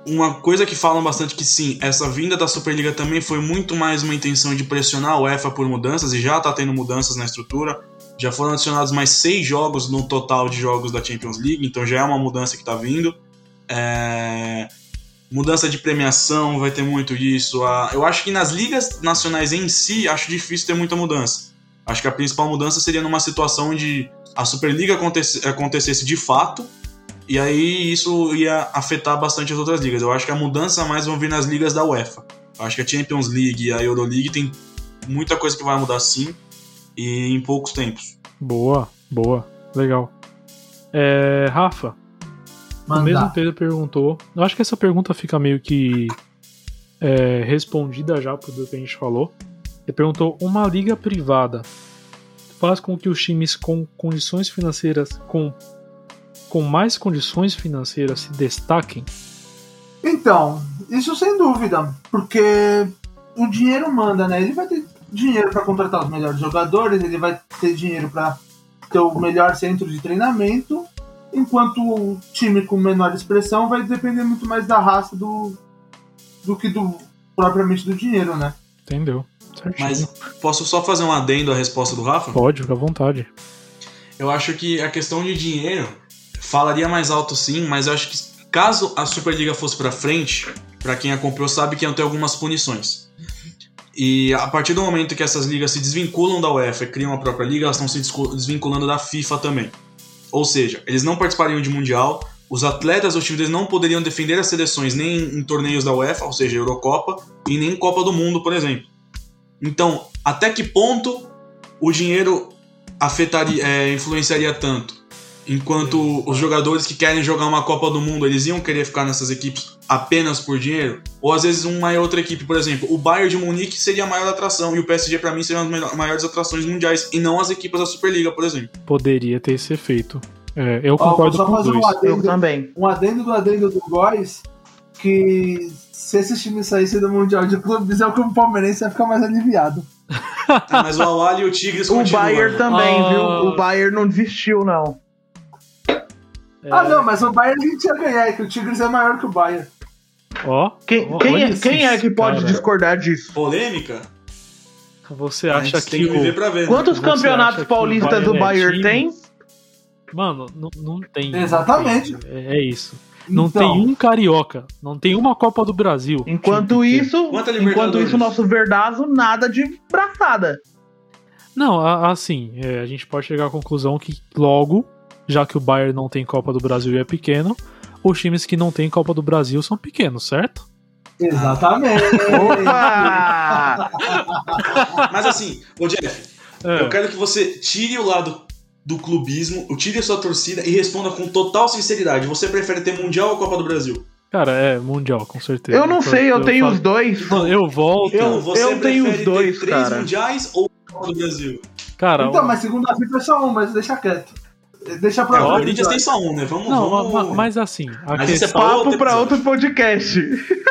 uma coisa que falam bastante que sim, essa vinda da Superliga também foi muito mais uma intenção de pressionar a UEFA por mudanças e já está tendo mudanças na estrutura. Já foram adicionados mais seis jogos no total de jogos da Champions League, então já é uma mudança que está vindo. É, Mudança de premiação, vai ter muito disso. Ah, Eu acho que nas ligas nacionais em si, acho difícil ter muita mudança. Acho que a principal mudança seria numa situação onde a Superliga acontece- acontecesse de fato, e aí isso ia afetar bastante as outras ligas. Eu acho que a mudança mais vão vir nas ligas da UEFA. Eu acho que a Champions League e a Euroleague tem muita coisa que vai mudar sim, e em poucos tempos. Boa, boa, legal. É, Rafa, o mesmo. Pedro perguntou. Eu acho que essa pergunta fica meio que é, respondida já por tudo que a gente falou. Ele perguntou: uma liga privada faz com que os times com condições financeiras, com, com mais condições financeiras se destaquem? Então, isso sem dúvida, porque o dinheiro manda, né? Ele vai ter dinheiro para contratar os melhores jogadores, ele vai ter dinheiro para ter o melhor centro de treinamento, enquanto o time com menor expressão vai depender muito mais da raça do, do que do propriamente do dinheiro, né? Entendeu? Certinho. Mas posso só fazer um adendo à resposta do Rafa? Pode, fica à vontade. Eu acho que a questão de dinheiro falaria mais alto sim, mas eu acho que caso a Superliga fosse pra frente, pra quem acompanhou sabe que iam ter algumas punições. E a partir do momento que essas ligas se desvinculam da UEFA e criam a própria liga, elas estão se desvinculando da FIFA também. Ou seja, eles não participariam de mundial, os atletas times deles não poderiam defender as seleções nem em torneios da UEFA, ou seja, Eurocopa, e nem em Copa do Mundo, por exemplo. Então, até que ponto o dinheiro afetaria, é, influenciaria tanto? Enquanto os jogadores que querem jogar uma Copa do Mundo, eles iam querer ficar nessas equipes apenas por dinheiro? Ou às vezes uma outra equipe, por exemplo, o Bayern de Munique seria a maior atração e o PSG pra mim seriam as melhor- maiores atrações mundiais e não as equipes da Superliga, por exemplo. Poderia ter esse efeito. É, eu Ó, concordo só com fazer os um dois. Eu adendo, também. um adendo do adendo do Góis, que se esses times saíssem do Mundial de Clubes, eu como palmeirense ia ficar mais aliviado. Ah, mas o Awali e o Tigres O continuam. Bayern também, Ah. viu? O Bayern não desistiu, não. É, Ah, não, mas o Bayern a gente ia ganhar, é que o Tigres é maior que o Bayern. Ó, Quem, ó, quem, é, quem é que pode cara. discordar disso? Polêmica? Você A acha que que viver o... pra ver. né? Quantos Você campeonatos paulistas o Bayern é Bayern time? tem? Mano, não, não tem. Exatamente. não tem. É, é isso. Não Então, tem um carioca. Não tem uma Copa do Brasil. Enquanto pequeno. isso, enquanto isso, o nosso Verdazo nada de braçada. Não, assim, é, a gente pode chegar à conclusão que logo, já que o Bayern não tem Copa do Brasil e é pequeno, os times que não têm Copa do Brasil são pequenos, certo? Exatamente. Mas assim, ô Jeff, É. eu quero que você tire o lado do clubismo, tire a sua torcida e responda com total sinceridade. Você prefere ter Mundial ou Copa do Brasil? Cara, é mundial, com certeza. Eu não sei, eu tenho os dois. Eu volto. Eu- Então, você eu tenho prefere os dois, ter três cara. mundiais ou Copa do Brasil? Cara, Então, mas segunda FIFA é só um, mas deixa quieto. Deixa pra É, o Corinthians tem só um, né? Vamos, não, vamos... ma- ma- mas assim, a, Mas isso é questão, pra Papo pra outro podcast.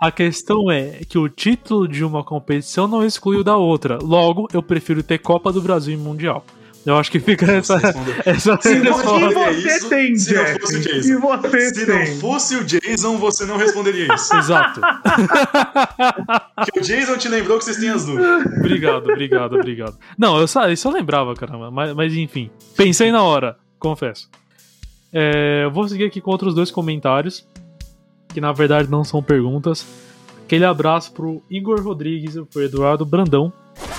a questão é que o título de uma competição não exclui o da outra. Logo, eu prefiro ter Copa do Brasil e Mundial. Eu acho que fica essa, essa Se não Olha você isso, tem, se não Jeff. fosse o Jason. E você Se tem. não fosse o Jason, você não responderia isso. Exato. Porque o Jason te lembrou que vocês têm as dúvidas. Obrigado, obrigado, obrigado. Não, eu só, isso eu lembrava, caramba. Mas, mas enfim. Pensei na hora, confesso. É, eu vou seguir aqui com outros dois comentários. Que na verdade não são perguntas. Aquele abraço pro Igor Rodrigues e pro Eduardo Brandão.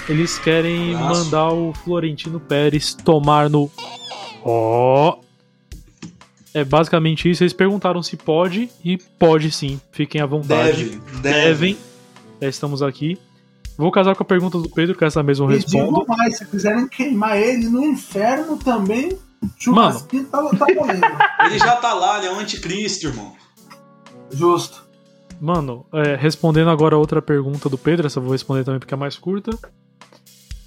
Eles querem Abraço. mandar o Florentino Pérez tomar no. Ó. É basicamente isso. Eles perguntaram se pode e pode sim. Fiquem à vontade. Deve, deve. Devem. Já estamos aqui. Vou casar com a pergunta do Pedro, que essa mesma eu respondo. digo mais, se quiserem queimar ele no inferno também, churrasquinho tá, tá valendo. Ele já tá lá, ele é um anticristo, irmão. Justo. Mano, é, respondendo agora a outra pergunta do Pedro, essa eu vou responder também porque é mais curta.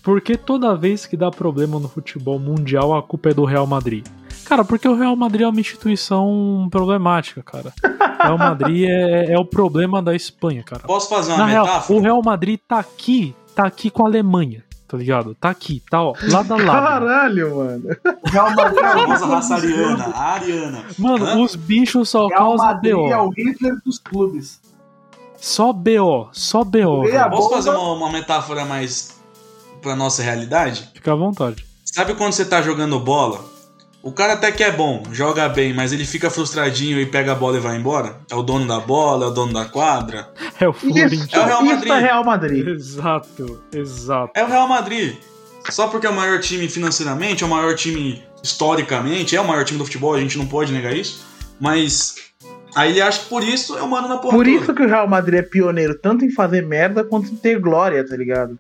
Por que toda vez que dá problema no futebol mundial a culpa é do Real Madrid? Cara, porque o Real Madrid é uma instituição problemática, cara. O Real Madrid é, é o problema da Espanha, cara. Posso fazer uma Na real, metáfora? o Real Madrid tá aqui, tá aqui com a Alemanha, tá ligado? Tá aqui, tá ó, lado a lado. Caralho, mano. Madrid é A famosa raça ariana, a ariana. Mano, Hã? os bichos só causam BO. é o Hitler dos clubes. Só BO, só BO. Posso bomba. fazer uma, uma metáfora mais pra nossa realidade? Fica à vontade. Sabe quando você tá jogando bola? O cara até que é bom, joga bem, mas ele fica frustradinho e pega a bola e vai embora? É o dono da bola, é o dono da quadra? É o Isso, Florentino. É o Real isso Madrid. é Real Madrid. Exato, exato. É o Real Madrid. Só porque é o maior time financeiramente, é o maior time historicamente, é o maior time do futebol, a gente não pode negar isso. Mas aí ele acha que por isso eu mando na porra Por isso que o Real Madrid é pioneiro tanto em fazer merda quanto em ter glória, tá ligado?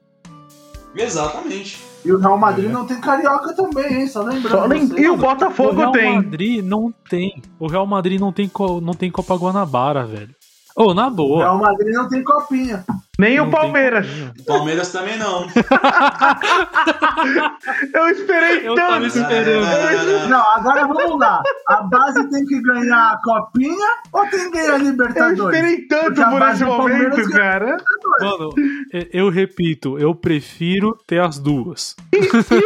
Exatamente. E o Real Madrid não tem carioca também, hein? Só lembrando. Só lem- vocês. E o O Botafogo Real tem. Madrid não tem. O Real Madrid não tem, co- não tem Copa Guanabara, velho. Ô, na O boa. Real Madrid não tem copinha. Nem não o Palmeiras. O Palmeiras também não. Eu esperei Eu tanto. esperando. Não, agora vamos lá. A base tem que ganhar a copinha ou tem que ganhar a Eu Libertadores? esperei tanto por base esse do Palmeiras momento, cara. Mano, e- eu repito, eu prefiro ter as duas. E você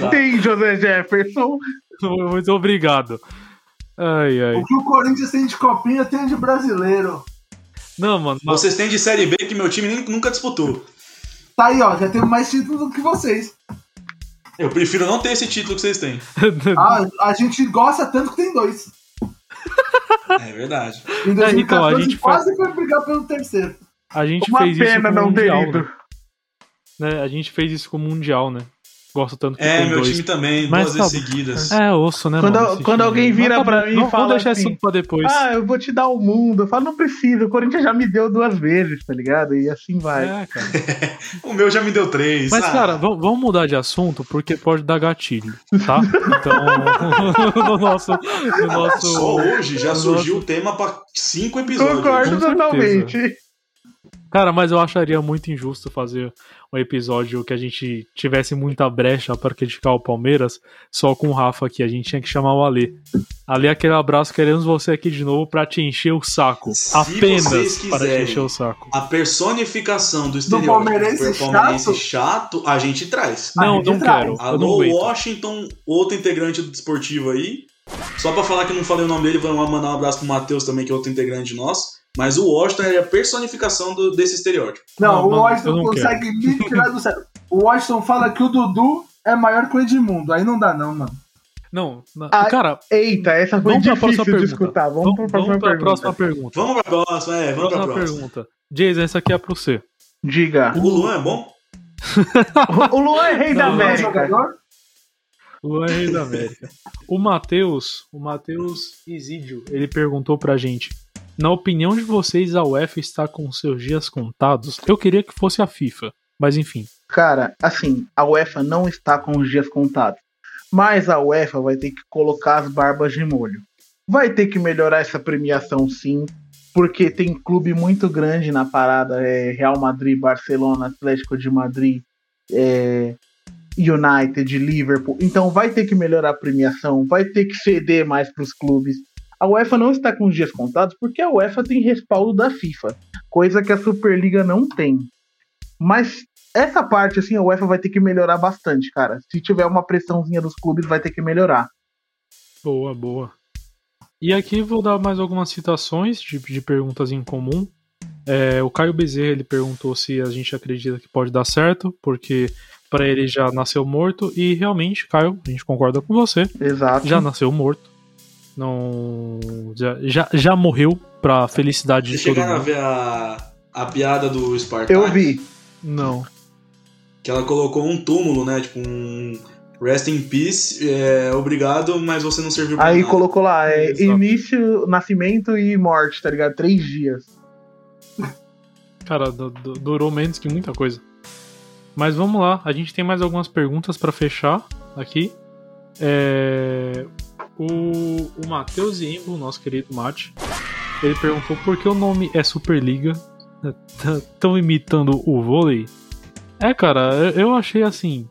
Tá. tem, José Jefferson? Muito obrigado. Ai, ai. O que o Corinthians tem de copinha tem de brasileiro. Não, mano. mas- Vocês têm de Série B que meu time nem- nunca disputou. Tá aí, ó. Já temos mais títulos do que vocês. Eu prefiro não ter esse título que vocês têm. Ah, a gente gosta tanto que tem dois. É verdade. Em então, a 2014 gente quase foi brigar pelo terceiro. a gente Uma fez isso pena com o não ter Mundial, ido. né? né? A gente fez isso com o Mundial, né? Gosto tanto que É, tem meu dois. time também, Mas duas vezes seguidas. É, osso, né, Quando mano? quando alguém vira Mas pra mim e fala Vamos deixar assim, isso pra depois. Ah, eu vou te dar o mundo. Eu falo, não precisa. O Corinthians já me deu duas vezes, tá ligado? E assim vai. É, cara. O meu já me deu três. Mas, Ah, cara, vamos mudar de assunto porque pode dar gatilho, tá? Então, no nosso. No nosso Só hoje já surgiu nosso- o tema pra cinco episódios. Concordo com certeza. totalmente. Cara, mas eu acharia muito injusto fazer um episódio que a gente tivesse muita brecha para criticar o Palmeiras só com o Rafa aqui. A gente tinha que chamar o Ale. Ale, aquele abraço, queremos você aqui de novo pra te encher o saco. Se Apenas para te encher o saco. A personificação do estereótipo palmeirense do palmeirense chato, a gente traz. A Não, gente não traz. quero. Não Alô, aguento. Washington, outro integrante do Desportivo aí. Só pra falar que eu não falei o nome dele, vamos mandar um abraço pro Matheus também, que é outro integrante nosso. Mas o Washington é a personificação do- desse estereótipo. Não, Não, o Washington não consegue me tirar do sério. O Washington fala que o Dudu é maior que o Edmundo. Aí não dá, não, mano. Não, na- Ah, cara, Eita, essa foi vamos pra próxima difícil de pergunta. escutar. Vamos, Vamos, pra próxima vamos pra pergunta. próxima pergunta. Vamos pra próxima, é, vamos pra Próxima próxima. pergunta. Jason, essa aqui é pro você. Diga. O Luan é bom? O Luan é rei da Não, Não América. Luan é Rei da América. O Matheus, o Matheus Isídio, ele perguntou pra gente: Na opinião de vocês, a UEFA está com seus dias contados? Eu queria que fosse a FIFA, mas enfim. Cara, assim, a UEFA não está com os dias contados. Mas a UEFA vai ter que colocar as barbas de molho. Vai ter que melhorar essa premiação sim, porque tem clube muito grande na parada, é Real Madrid, Barcelona, Atlético de Madrid, é, United, Liverpool. Então vai ter que melhorar a premiação, vai ter que ceder mais para os clubes. A UEFA não está com os dias contados porque a UEFA tem respaldo da FIFA, coisa que a Superliga não tem. Mas essa parte, assim, a UEFA vai ter que melhorar bastante, cara. Se tiver uma pressãozinha dos clubes, vai ter que melhorar. Boa, boa. E aqui vou dar mais algumas citações de, de perguntas em comum. É, o Caio Bezerra ele perguntou se a gente acredita que pode dar certo, porque para ele já nasceu morto e realmente, Caio, a gente concorda com você. Exato. Já nasceu morto. Não já, já, já morreu pra felicidade Vocês de todo chegaram a mundo. ver a, a piada do Spartak? Eu vi. Não. Que ela colocou um túmulo, né? Tipo um Rest in Peace, é, obrigado, mas você não serviu pra Aí nada. colocou lá, é, Exato. início, nascimento e morte, tá ligado? Três dias. Cara, du- du- durou menos que muita coisa. Mas vamos lá, a gente tem mais algumas perguntas pra fechar aqui. É, O, o Matheus Iembo, nosso querido Mate, ele perguntou por que o nome é Superliga. Estão imitando o vôlei? É, cara, eu- eu achei assim.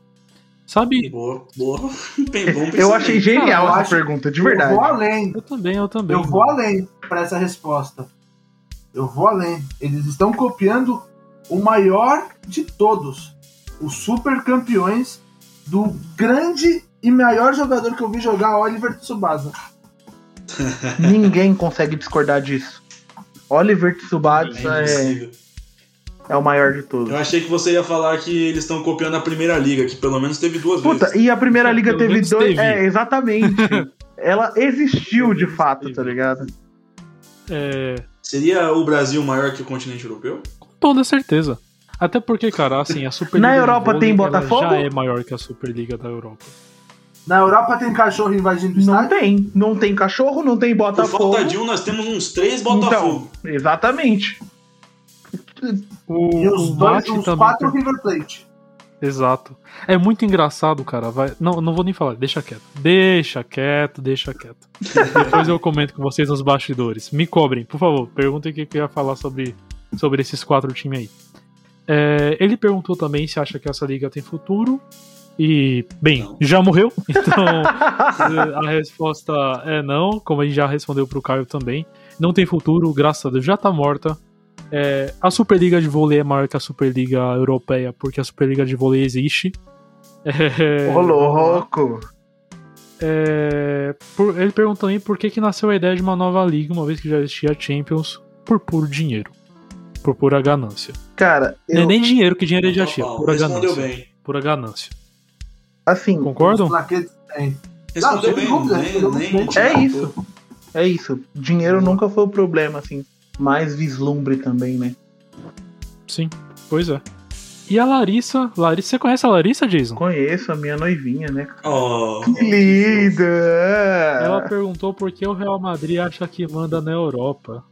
Sabe? Boa, boa. Bem bom Eu achei genial eu essa acho- pergunta, de Eu vou verdade. além. Eu também, eu também. Eu vou além para essa resposta. Eu vou além. Eles estão copiando o maior de todos. Os super campeões do grande e maior jogador que eu vi jogar, Oliver Tsubasa. Ninguém consegue discordar disso. Oliver Tsubasa é, impossível. é o maior de todos. Eu achei que você ia falar que eles estão copiando a primeira liga, que pelo menos teve duas Puta, vezes. e a primeira liga Pelo teve dois. teve. É, exatamente. Ela existiu de fato, teve. tá ligado? É, Seria o Brasil maior que o continente europeu? com toda certeza. Até porque, cara, assim, a Superliga. Na Europa vôlei, tem Botafogo? Já é maior que a Superliga da Europa. Na Europa tem cachorro invadindo o Não estádio? tem. Não tem cachorro, não tem Por Botafogo. falta de um, nós temos uns três Botafogo. Então, exatamente. O, E os dois, os quatro tem- River Plate. Exato. É muito engraçado, cara. Vai... Não, não vou nem falar, deixa quieto. Deixa quieto, deixa quieto. Depois eu comento com vocês nos bastidores. Me cobrem, por favor. Perguntem o que que eu ia falar sobre, sobre esses quatro times aí. É, ele perguntou também se acha que essa liga tem futuro. E, bem, Não. já morreu. Então, a resposta é não, como a gente já respondeu pro Caio também. Não tem futuro, graças a Deus, já tá morta. É, a Superliga de vôlei é maior que a Superliga Europeia, porque a Superliga de vôlei existe. É, Ô, louco. é, por- ele pergunta também por que, que nasceu a ideia de uma nova liga, uma vez que já existia a Champions, por puro dinheiro. Por pura ganância. Cara, Não é eu, nem dinheiro, que dinheiro ele já tinha. Pura ganância. bem. Pura ganância. Assim, Concordam? Respondeu bem, dúvida, nem. É isso. é isso. Dinheiro nunca foi o problema, assim. Mais vislumbre também, né? Sim, pois é. E a Larissa. Larissa, você conhece a Larissa, Jason? Conheço a minha noivinha, né? Oh, Que linda! Ela perguntou por que o Real Madrid acha que manda na Europa.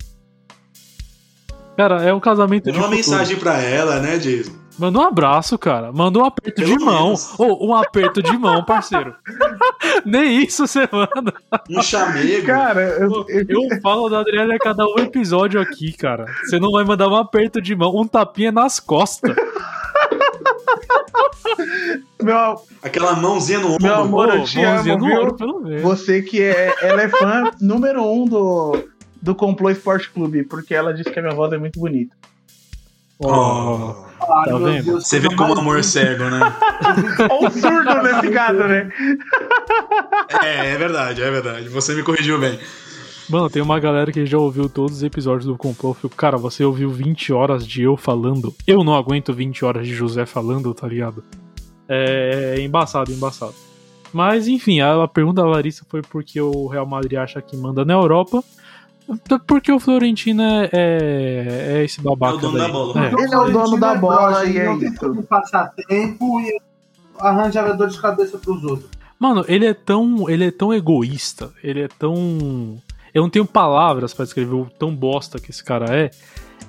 Cara, é um casamento Mandou de uma futuro. mensagem pra ela, né, Jason? Manda um abraço, cara. Manda um aperto Pelo de mão. Ou um aperto de mão, parceiro. Nem isso você manda. Um chamego. Cara, eu, eu- Eu falo da Adriana a cada um episódio aqui, cara. Você não vai mandar um aperto de mão, um tapinha nas costas. meu, Aquela mãozinha no ombro. Meu amor, eu te mãozinha amo, viu? ombro, pelo menos. você que é. Ela é fã número um do, do Complô Esporte Clube, porque ela disse que a minha voz é muito bonita. Ó, Ah, Tá meu vendo? Deus, Você vê como o amor é cego, né? Ou surdo nesse caso, né? É, é verdade, é verdade. Você me corrigiu bem. Mano, tem uma galera que já ouviu todos os episódios do Complô. Eu fico, cara, você ouviu 20 horas de eu falando. Eu não aguento 20 horas de José falando, tá ligado? É, embaçado, embaçado. Mas, enfim, a, a pergunta da Larissa foi porque o Real Madrid acha que manda na Europa. Porque o Florentino é, é, é esse babaca É o dono daí. da bola. É. Ele é o dono da bola broxa, e ele é não tem isso. como passar tempo e arranja dor de cabeça pros outros. Mano, ele é tão, ele é tão egoísta, ele é tão, eu não tenho palavras pra descrever o tão bosta que esse cara é,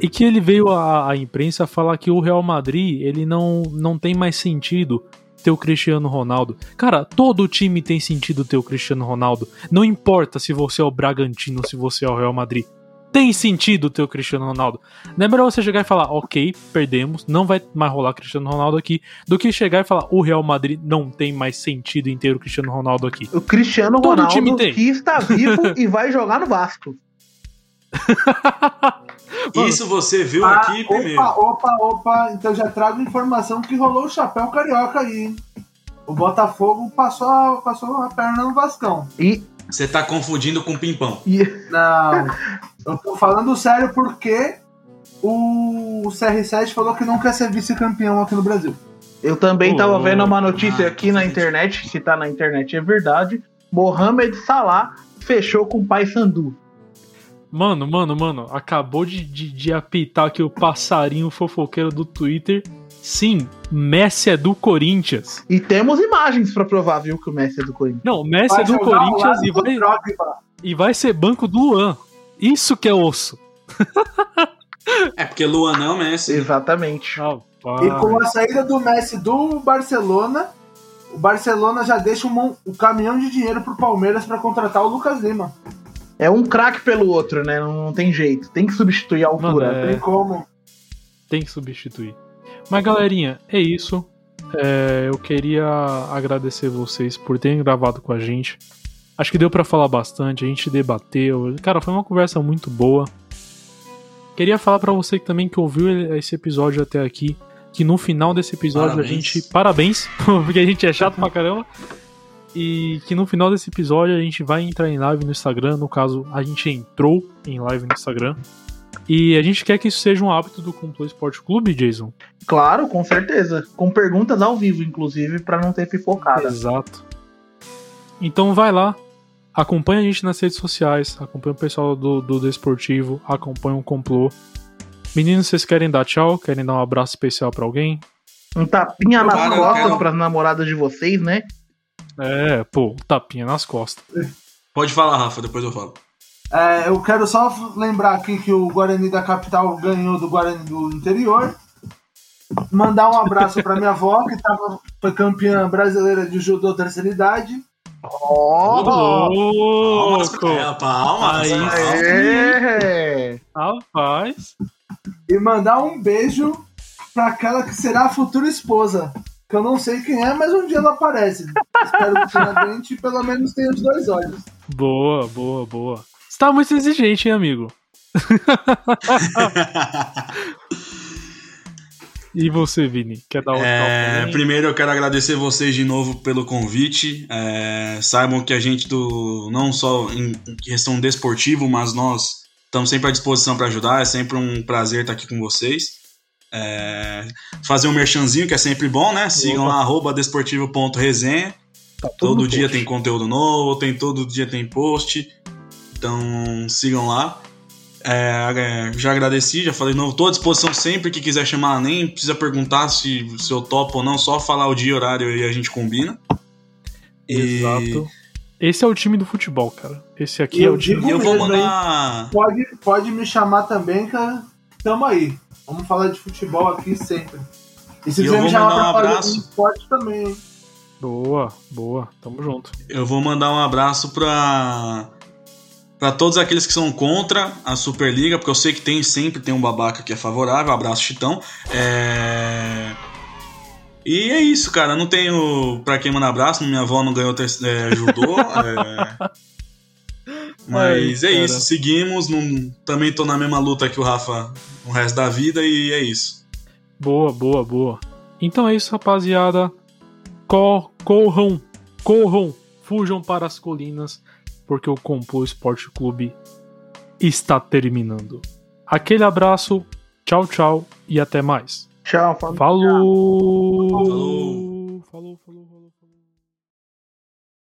e que ele veio à, à imprensa falar que o Real Madrid, ele não, não tem mais sentido ter o Cristiano Ronaldo. Cara, todo time tem sentido ter o Cristiano Ronaldo. Não importa se você é o Bragantino, se você é o Real Madrid. Tem sentido ter o Cristiano Ronaldo. Não é melhor você chegar e falar, ok, perdemos, não vai mais rolar Cristiano Ronaldo aqui, do que chegar e falar, o Real Madrid não tem mais sentido em ter o Cristiano Ronaldo aqui. O Cristiano Todo Ronaldo time tem. que está vivo e vai jogar no Vasco. Mano, Isso você viu Ah, aqui primeiro. opa, opa, opa. Então já trago informação que rolou o chapéu carioca aí. O Botafogo passou, a- passou a perna no Vascão. E, Você tá confundindo com pimpão. e Não. Eu tô falando sério porque o CR7 falou que não quer ser vice-campeão aqui no Brasil. eu também Pô, tava vendo uma notícia ah, aqui na internet, se tá na internet é verdade. Mohamed Salah fechou com o Paysandu. Mano, mano, mano, acabou de, de, de apitar aqui o passarinho fofoqueiro do Twitter. Sim, Messi é do Corinthians. E temos imagens pra provar, viu, que o Messi é do Corinthians. Não, Messi Vai é do Corinthians e vai, Drogba. e vai ser banco do Luan. Isso que é osso. É porque Luan não, Messi. Exatamente. E com a saída do Messi do Barcelona, o Barcelona já deixa um, mon- um caminhão de dinheiro pro Palmeiras pra contratar o Lucas Lima. É um craque pelo outro, né? Não, não tem jeito. Tem que substituir a altura. Mano, é- Tem como. Tem que substituir. Mas galerinha, é isso. É, eu queria agradecer vocês por terem gravado com a gente. Acho que deu pra falar bastante, a gente debateu. Cara, foi uma conversa muito boa. Queria falar pra você que também que ouviu esse episódio até aqui, que no final desse episódio Parabéns. a gente parabéns, porque a gente é chato pra caramba. E que no final desse episódio a gente vai entrar em live no Instagram, no caso, a gente entrou em live no Instagram. E a gente quer que isso seja um hábito do Complô Esporte Clube, Jason. Claro, com certeza. Com perguntas ao vivo, inclusive, pra não ter pipocada. Exato. Então vai lá, acompanha a gente nas redes sociais, acompanha o pessoal do, do Desportivo, acompanha o Complô. Meninos, vocês querem dar tchau? Querem dar um abraço especial pra alguém? Um tapinha nas costas quero- pras namoradas de vocês, né? É, pô, um tapinha nas costas. Pode falar, Rafa, depois eu falo. É, eu quero só lembrar aqui que o Guarani da capital ganhou do Guarani do interior. Mandar um abraço pra minha avó, que tava, foi campeã brasileira de judô terceira idade. Palmas Louco! palmas. Aí palmas. Rapaz, E mandar um beijo pra aquela que será a futura esposa. Que eu não sei quem é, mas um dia ela aparece. Espero que tenha dente e pelo menos tenha os dois olhos. boa, boa, boa. Você tá muito exigente, hein, amigo? E você, Vini? Quer dar um É, primeiro eu quero agradecer vocês de novo pelo convite. É, saibam que a gente do não só em questão desportivo, mas nós estamos sempre à disposição para ajudar. É sempre um prazer estar aqui com vocês. É, fazer um merchanzinho que é sempre bom, né? Sigam Opa. lá arroba desportivo.resenha. Tá Todo dia post. tem conteúdo novo, tem todo dia tem post. Então sigam lá. É, é, já agradeci, já falei de novo, tô à disposição sempre que quiser chamar, nem precisa perguntar se, se eu topo ou não, só falar o dia e horário e a gente combina. E- Exato. Esse é o time do futebol, cara. Esse aqui E é eu o time. digo E eu vou mandar. Pode, pode me chamar também, que tamo aí. Vamos falar de futebol aqui sempre. E se eu quiser me vou chamar mandar um pra fazer abraço. um esporte também, hein? Boa, boa. Tamo junto. Eu vou mandar um abraço pra. Pra todos aqueles que são contra a Superliga, porque eu sei que tem sempre tem um babaca que é favorável. Abraço, Chitão. É... E é isso, cara. Não tenho pra quem mandar abraço. Minha avó não ganhou ter... é, judô. é... Mas Ai, é cara. isso. Seguimos. Não... Também tô na mesma luta que o Rafa o resto da vida. E é isso. Boa, boa, boa. Então é isso, rapaziada. Co- corram, corram, fujam para as colinas, porque o Complô Esporte Clube está terminando. Aquele abraço, tchau, tchau e até mais. Tchau, família. Falou! Falou. Falou, falou.